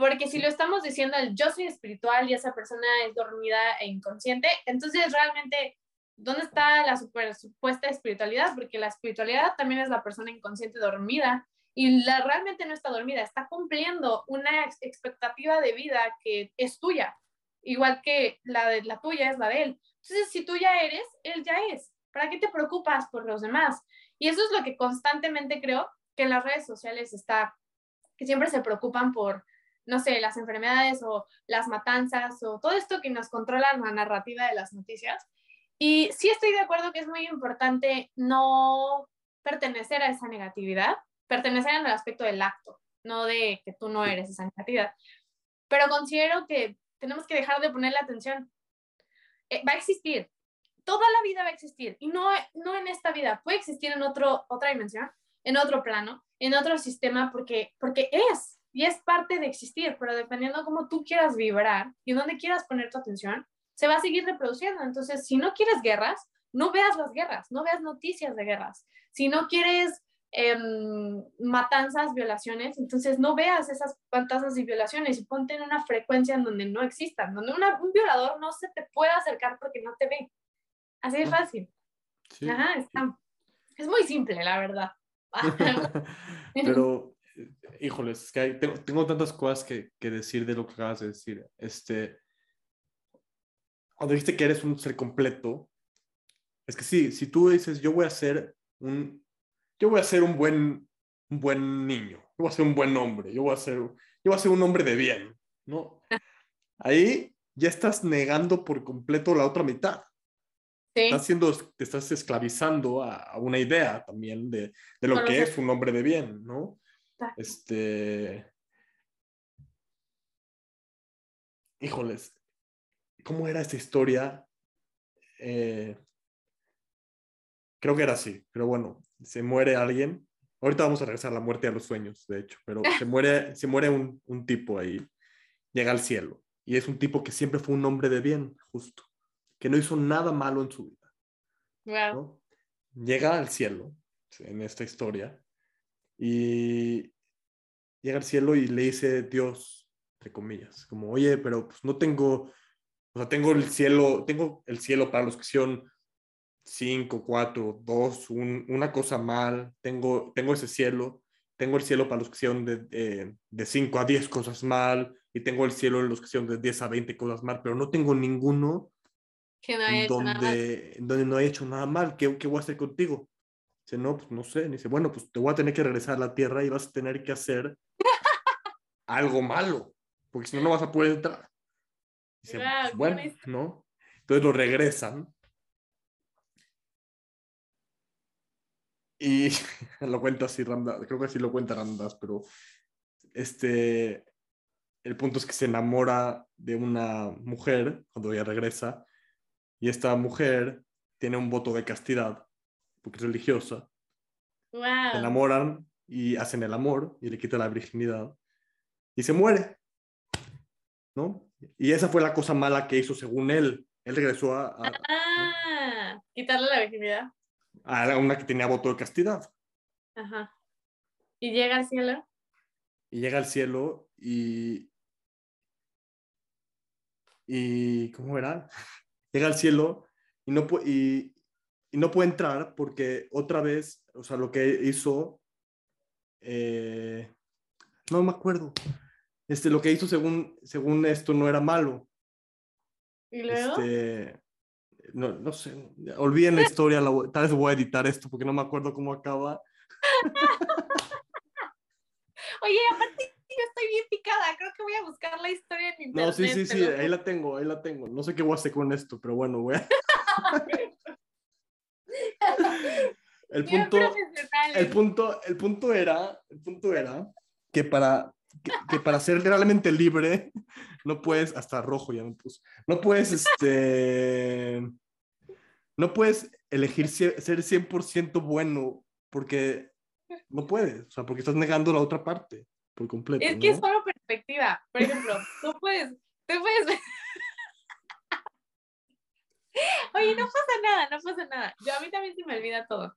Porque si lo estamos diciendo el yo soy espiritual y esa persona es dormida e inconsciente, entonces realmente, ¿dónde está la super, supuesta espiritualidad? Porque la espiritualidad también es la persona inconsciente dormida y la realmente no está dormida, está cumpliendo una ex- expectativa de vida que es tuya, igual que la de la tuya es la de él. Entonces, si tú ya eres, él ya es. ¿Para qué te preocupas por los demás? Y eso es lo que constantemente creo que en las redes sociales está, que siempre se preocupan por, no sé, las enfermedades o las matanzas o todo esto que nos controla la narrativa de las noticias. Y sí estoy de acuerdo que es muy importante no pertenecer a esa negatividad, pertenecer en el aspecto del acto, no de que tú no eres esa negatividad. Pero considero que tenemos que dejar de ponerle atención. Eh, va a existir, toda la vida va a existir, y no, no en esta vida, puede existir en otro, otra dimensión, en otro plano, en otro sistema, porque, porque es, y es parte de existir, pero dependiendo cómo tú quieras vibrar y dónde quieras poner tu atención, se va a seguir reproduciendo. Entonces, si no quieres guerras, no veas las guerras, no veas noticias de guerras. Si no quieres eh, matanzas, violaciones, entonces no veas esas matanzas y violaciones y ponte en una frecuencia en donde no existan, donde una, un violador no se te pueda acercar porque no te ve. Así es fácil. Sí. Ajá, está, es muy simple, la verdad. Pero, híjoles, es que hay- tengo, tengo tantas cosas que, que decir de lo que acabas de decir. Este, cuando dijiste que eres un ser completo, es que sí, si tú dices, yo voy a ser un, yo voy a ser un buen, un buen niño, yo voy a ser un buen hombre, yo voy a ser, yo voy a ser un hombre de bien, ¿no? Ahí ya estás negando por completo la otra mitad. Sí, Estás siendo, te estás esclavizando a, a una idea también de, de lo Con que es un hombre de bien, ¿no? Este. Híjoles, ¿cómo era esta historia? Eh, creo que era así, pero bueno, se muere alguien. Ahorita vamos a regresar a la muerte y a los sueños, de hecho, pero se muere, se muere un, un tipo ahí, llega al cielo, y es un tipo que siempre fue un hombre de bien, justo, que no hizo nada malo en su vida. wow. ¿no? Llega al cielo en esta historia y llega al cielo y le dice Dios, entre comillas, como, oye, pero pues no tengo, o sea, tengo el cielo, tengo el cielo para los que son 5, 4, 2, una cosa mal, tengo, tengo ese cielo, tengo el cielo para los que hicieron de, de 5 a 10 cosas mal, y tengo el cielo en los que hicieron de 10 a 20 cosas mal, pero no tengo ninguno que no haya donde, hecho nada. donde no he hecho nada mal. ¿Qué, ¿Qué voy a hacer contigo? Dice, no, pues no sé. Dice, bueno, pues te voy a tener que regresar a la tierra y vas a tener que hacer algo malo, porque si no, no vas a poder entrar. Dice, "Pues, bueno, ¿no? Entonces lo regresan. Y lo cuenta así Ramdas, creo que así lo cuenta Ramdas, pero este, el punto es que se enamora de una mujer cuando ella regresa y esta mujer tiene un voto de castidad porque es religiosa. Se Wow. enamoran y hacen el amor y le quita la virginidad y se muere. ¿No? Y esa fue la cosa mala que hizo según él. Él regresó a, a- Ah, quitarle la virginidad. a una que tenía voto de castidad Ajá. Y llega al cielo. y llega al cielo y y ¿cómo era? Llega al cielo y no y, y no puede entrar porque otra vez, o sea, lo que hizo eh, no me acuerdo. Este, lo que hizo según según esto no era malo. Y luego. Este, no, no sé, olviden la historia, la tal vez voy a editar esto porque no me acuerdo cómo acaba. Oye, aparte yo estoy bien picada. Creo que voy a buscar la historia en internet. No, sí, sí, sí, ahí la tengo, ahí la tengo. No sé qué voy a hacer con esto, pero bueno, voy a... El punto, el punto, el punto era, el punto era que para, que, que para ser realmente libre, no puedes, hasta rojo ya me puse, no puedes, este, no puedes elegir ser 100% bueno porque no puedes, o sea, porque estás negando la otra parte por completo. Es que es ¿no? solo perspectiva. Por ejemplo, tú puedes, tú puedes Oye, no pasa nada, no pasa nada. Yo a mí también se me olvida todo.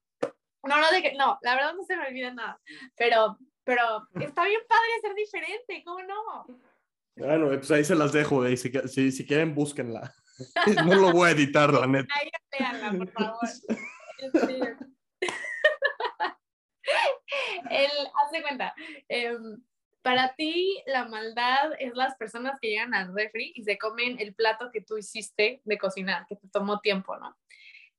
No, no, de que, no, la verdad no se me olvida nada. Pero, pero está bien padre ser diferente, ¿cómo no? Bueno, pues ahí se las dejo, ahí si, si, si quieren búsquenla. No lo voy a editar, la neta. Ahí léanla, por favor. Este, El, haz de cuenta, em, para ti la maldad es las personas que llegan al refri y se comen el plato que tú hiciste de cocinar, que te tomó tiempo, ¿no?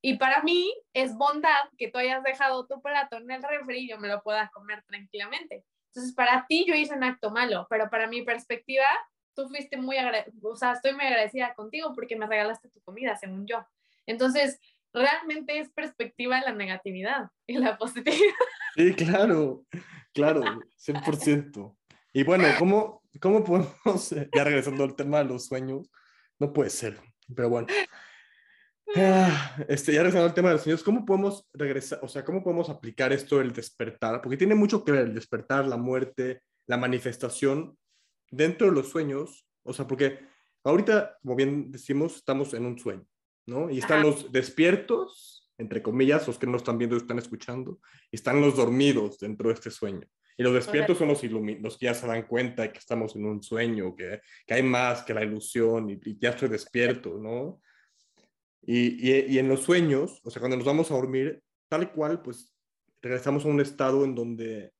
Y para mí es bondad que tú hayas dejado tu plato en el refri y yo me lo pueda comer tranquilamente. Entonces, para ti yo hice un acto malo, pero para mi perspectiva, tú fuiste muy agradecida, o sea, estoy muy agradecida contigo porque me regalaste tu comida, según yo. Entonces, realmente es perspectiva la negatividad y la positividad. Sí, claro, claro, 100%. Y bueno, ¿cómo, cómo podemos, ya regresando al tema de los sueños, no puede ser, pero bueno. Ah, Este, ya regresando al tema de los sueños, ¿cómo podemos regresar, o sea, cómo podemos aplicar esto del despertar? Porque tiene mucho que ver el despertar, la muerte, la manifestación dentro de los sueños, o sea, porque ahorita, como bien decimos, estamos en un sueño, ¿no? Y están Ajá. los despiertos, entre comillas, los que no están viendo y están escuchando, y están los dormidos dentro de este sueño. Y los despiertos son los, los que ya se dan cuenta de que estamos en un sueño, que, que hay más que la ilusión y, y ya estoy despierto, ¿no? Y, y, y en los sueños, o sea, cuando nos vamos a dormir, tal cual, pues regresamos a un estado en donde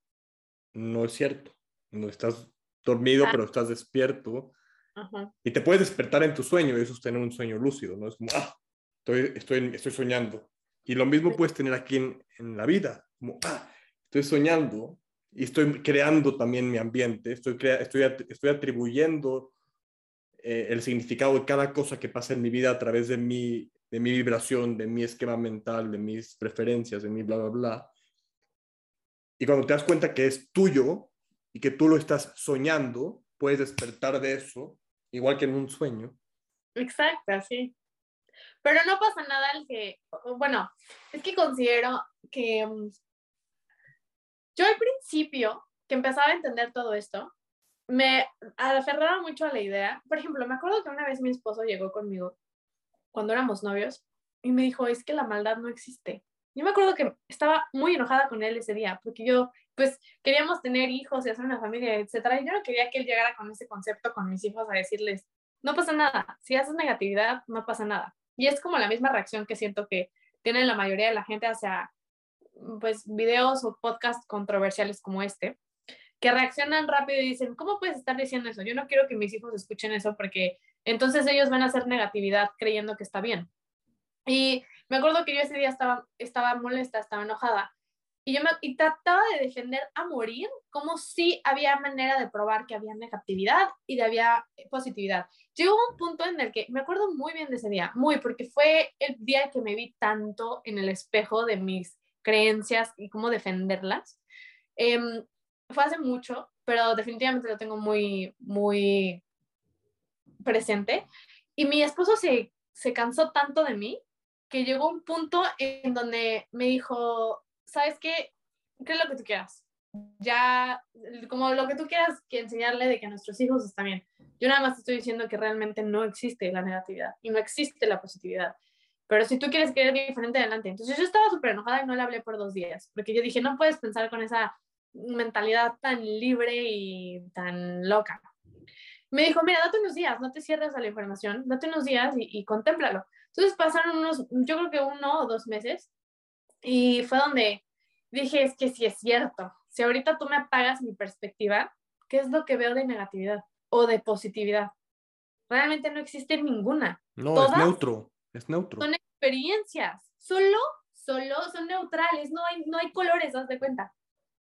no es cierto, donde estás dormido, Ah. pero estás despierto, Ajá. y te puedes despertar en tu sueño, y eso es tener un sueño lúcido, ¿no? Es como, ah, estoy, estoy, estoy soñando. Y lo mismo puedes tener aquí en, en la vida, como, ah, estoy soñando y estoy creando también mi ambiente, estoy, estoy, estoy atribuyendo eh, el significado de cada cosa que pasa en mi vida a través de mi, de mi vibración, de mi esquema mental, de mis preferencias, de mi bla, bla, bla. Y cuando te das cuenta que es tuyo y que tú lo estás soñando, puedes despertar de eso, igual que en un sueño. Exacto, sí. Pero no pasa nada el que, bueno, es que considero que mm, yo al principio que empezaba a entender todo esto, me aferraba mucho a la idea. Por ejemplo, me acuerdo que una vez mi esposo llegó conmigo cuando éramos novios y me dijo, es que la maldad no existe. Yo me acuerdo que estaba muy enojada con él ese día porque yo pues queríamos tener hijos y hacer una familia, etcétera. Y yo no quería que él llegara con ese concepto con mis hijos a decirles, no pasa nada, si haces negatividad, no pasa nada. Y es como la misma reacción que siento que tiene la mayoría de la gente hacia pues videos o podcasts controversiales como este, que reaccionan rápido y dicen, ¿cómo puedes estar diciendo eso? Yo no quiero que mis hijos escuchen eso porque entonces ellos van a hacer negatividad creyendo que está bien. Y me acuerdo que yo ese día estaba, estaba molesta, estaba enojada y yo me, y trataba de defender a morir como si había manera de probar que había negatividad y de había positividad. Llegó un punto en el que me acuerdo muy bien de ese día, muy, porque fue el día que me vi tanto en el espejo de mis creencias y cómo defenderlas. Em, fue hace mucho, pero definitivamente lo tengo muy, muy presente. Y mi esposo se, se cansó tanto de mí que llegó un punto en donde me dijo, ¿sabes qué? Cree lo que tú quieras. Ya, como lo que tú quieras que enseñarle de que nuestros hijos están bien. Yo nada más estoy diciendo que realmente no existe la negatividad y no existe la positividad. Pero si tú quieres creer diferente, adelante. Entonces yo estaba súper enojada y no le hablé por dos días, porque yo dije, no puedes pensar con esa mentalidad tan libre y tan loca. Me dijo, mira, date unos días, no te cierres a la información, date unos días y, y contémplalo. Entonces pasaron unos, yo creo que uno o dos meses y fue donde dije, es que sí es cierto. Si ahorita tú me apagas mi perspectiva, ¿qué es lo que veo de negatividad o de positividad? Realmente no existe ninguna. No, es neutro, es neutro. Son experiencias, solo, solo son neutrales, no hay, no hay colores, haz de cuenta.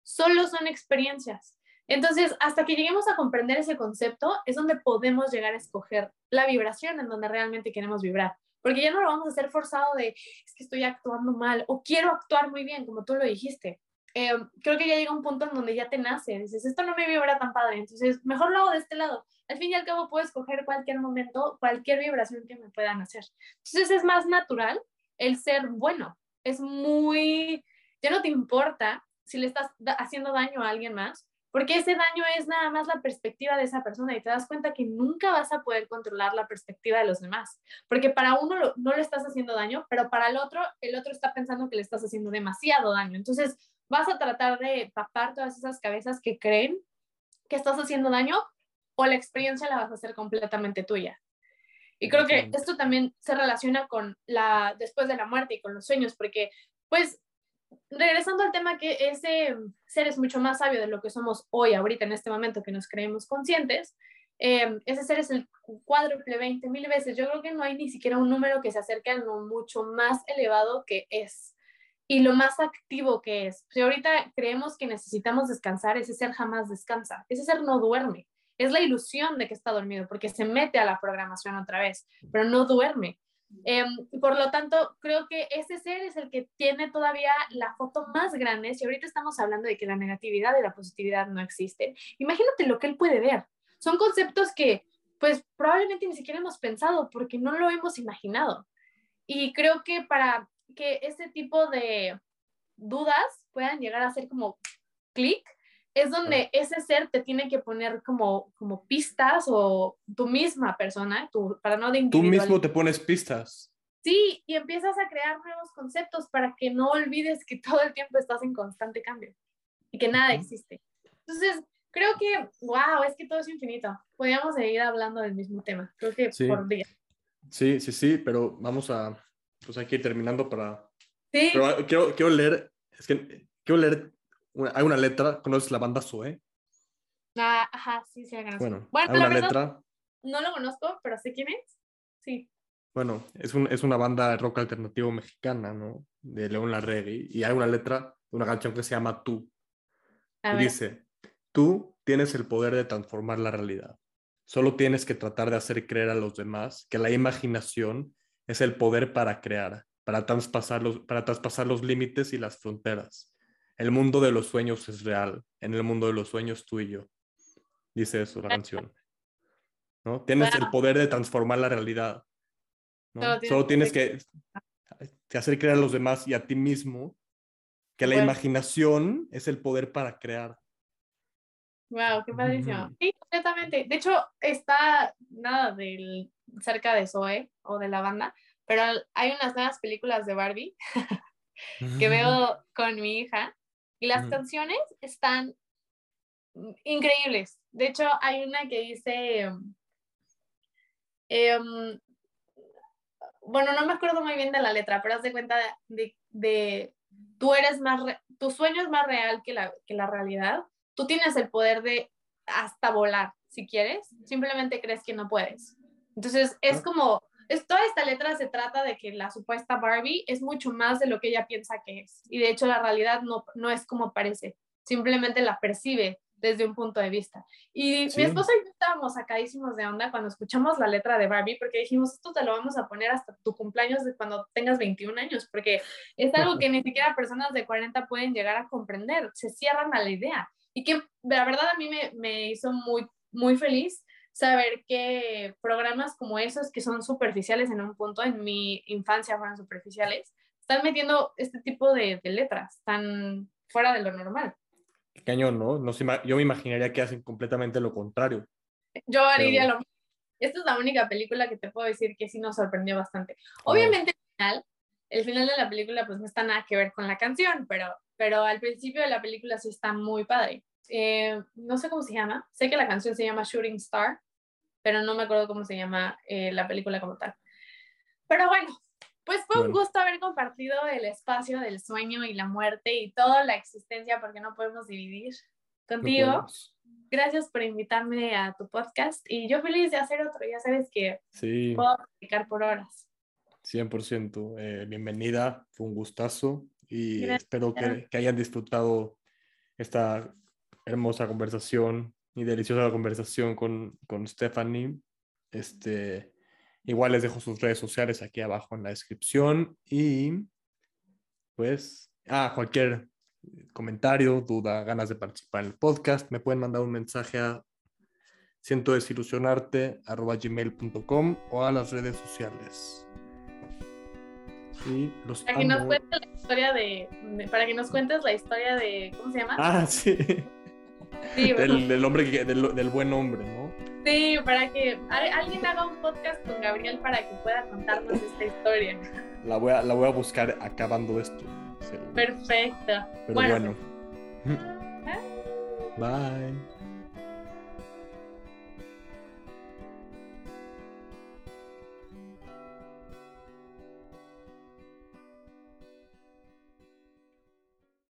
Solo son experiencias. Entonces, hasta que lleguemos a comprender ese concepto, es donde podemos llegar a escoger la vibración en donde realmente queremos vibrar porque ya no lo vamos a hacer forzado de, es que estoy actuando mal o quiero actuar muy bien, como tú lo dijiste. Eh, creo que ya llega un punto en donde ya te nace, dices, esto no me vibra tan padre, entonces mejor lo hago de este lado. Al fin y al cabo puedo escoger cualquier momento, cualquier vibración que me puedan hacer. Entonces es más natural el ser bueno, es muy, ya no te importa si le estás haciendo daño a alguien más, porque ese daño es nada más la perspectiva de esa persona y te das cuenta que nunca vas a poder controlar la perspectiva de los demás, porque para uno no le estás haciendo daño, pero para el otro, el otro está pensando que le estás haciendo demasiado daño. Entonces, vas a tratar de tapar todas esas cabezas que creen que estás haciendo daño o la experiencia la vas a hacer completamente tuya. Y creo que esto también se relaciona con la después de la muerte y con los sueños, porque pues regresando al tema que ese ser es mucho más sabio de lo que somos hoy, ahorita, en este momento que nos creemos conscientes, eh, ese ser es el cuádruple 20 mil veces. Yo creo que no hay ni siquiera un número que se acerque a lo mucho más elevado que es y lo más activo que es. Si ahorita creemos que necesitamos descansar, ese ser jamás descansa, ese ser no duerme. Es la ilusión de que está dormido porque se mete a la programación otra vez, pero no duerme. Em, por lo tanto, creo que ese ser es el que tiene todavía la foto más grande. Si ahorita estamos hablando de que la negatividad y la positividad no existen, imagínate lo que él puede ver. Son conceptos que, pues, probablemente ni siquiera hemos pensado porque no lo hemos imaginado. Y creo que para que ese tipo de dudas puedan llegar a ser como clic, es donde ese ser te tiene que poner como, como pistas o tu misma persona, tu, para no de Tú mismo te pones pistas. Sí, y empiezas a crear nuevos conceptos para que no olvides que todo el tiempo estás en constante cambio y que nada existe. Entonces, creo que, wow, es que todo es infinito. Podríamos seguir hablando del mismo tema, creo que por día. Sí, sí, sí, pero vamos a, pues hay que ir terminando para... Sí. Pero quiero, quiero leer, es que quiero leer hay una letra, ¿conoces la banda Zoe? Ah, ajá, sí, sí, Bueno, hay una letra. No lo conozco, pero sé quién es. Sí. Bueno, es, un, es una banda de rock alternativo mexicana, ¿no? De León Larregui. Y hay una letra de una canción que se llama Tú. y dice, tú tienes el poder de transformar la realidad. Solo tienes que tratar de hacer creer a los demás que la imaginación es el poder para crear, para traspasar los, para traspasar los límites y las fronteras. El mundo de los sueños es real. En el mundo de los sueños tú y yo. Dice eso la canción. ¿No? Tienes el poder de transformar la realidad. Solo tienes que, hacer creer a los demás y a ti mismo que la imaginación es el poder para crear. Wow, qué padrísimo. Sí, completamente. De hecho, está nada del cerca de Zoe o de la banda, pero hay unas nuevas películas de Barbie que veo con mi hija Y las Ujú. canciones están increíbles. De hecho, hay una que dice, em, bueno, no me acuerdo muy bien de la letra, pero haz de cuenta de, de tú eres más, re- tu sueño es más real que la, que la realidad. Tú tienes el poder de hasta volar, si quieres, simplemente crees que no puedes. Entonces, es como, es, toda esta letra se trata de que la supuesta Barbie es mucho más de lo que ella piensa que es. Y de hecho, la realidad no, no es como parece, simplemente la percibe desde un punto de vista. Y Sí. mi esposo y yo estábamos sacadísimos de onda cuando escuchamos la letra de Barbie, porque dijimos, esto te lo vamos a poner hasta tu cumpleaños de cuando tengas 21 años, porque es algo que ni siquiera personas de 40 pueden llegar a comprender, se cierran a la idea. Y que la verdad a mí me, me hizo muy, muy feliz saber que programas como esos, que son superficiales en un punto, en mi infancia fueron superficiales, están metiendo este tipo de, de letras tan fuera de lo normal. Qué Cañón, ¿no? No se yo me imaginaría que hacen completamente lo contrario. Yo haría Pero- lo mismo. Esta es la única película que te puedo decir que sí nos sorprendió bastante. Obviamente el final, el final de la película pues no está nada que ver con la canción, pero, pero al principio de la película sí está muy padre. Eh, no sé cómo se llama, sé que la canción se llama Shooting Star, pero no me acuerdo cómo se llama eh, la película como tal. Pero bueno, pues fue un gusto haber compartido el espacio del sueño y la muerte y toda la existencia porque no podemos dividir contigo gracias por invitarme a tu podcast y yo feliz de hacer otro. Ya sabes que Sí, puedo platicar por horas. 100%. eh, bienvenida, fue un gustazo y Gracias. espero que, que hayan disfrutado esta hermosa conversación y deliciosa conversación con, con Stephanie. Este, igual les dejo sus redes sociales aquí abajo en la descripción y pues, ah, cualquier comentario, duda, ganas de participar en el podcast, me pueden mandar un mensaje a siento desilusionarte arroba gmail.com o a las redes sociales. Y los Para que nos cuentes la historia de- para que nos cuentes la historia de, ¿cómo se llama? Ah, sí. Sí, Del, del hombre que, del, del buen hombre, ¿no? sí, para que al- alguien haga un podcast con Gabriel para que pueda contarnos esta historia. La voy a, la voy a buscar acabando esto. seguro. Perfecto. Pero bueno, bueno. Bye.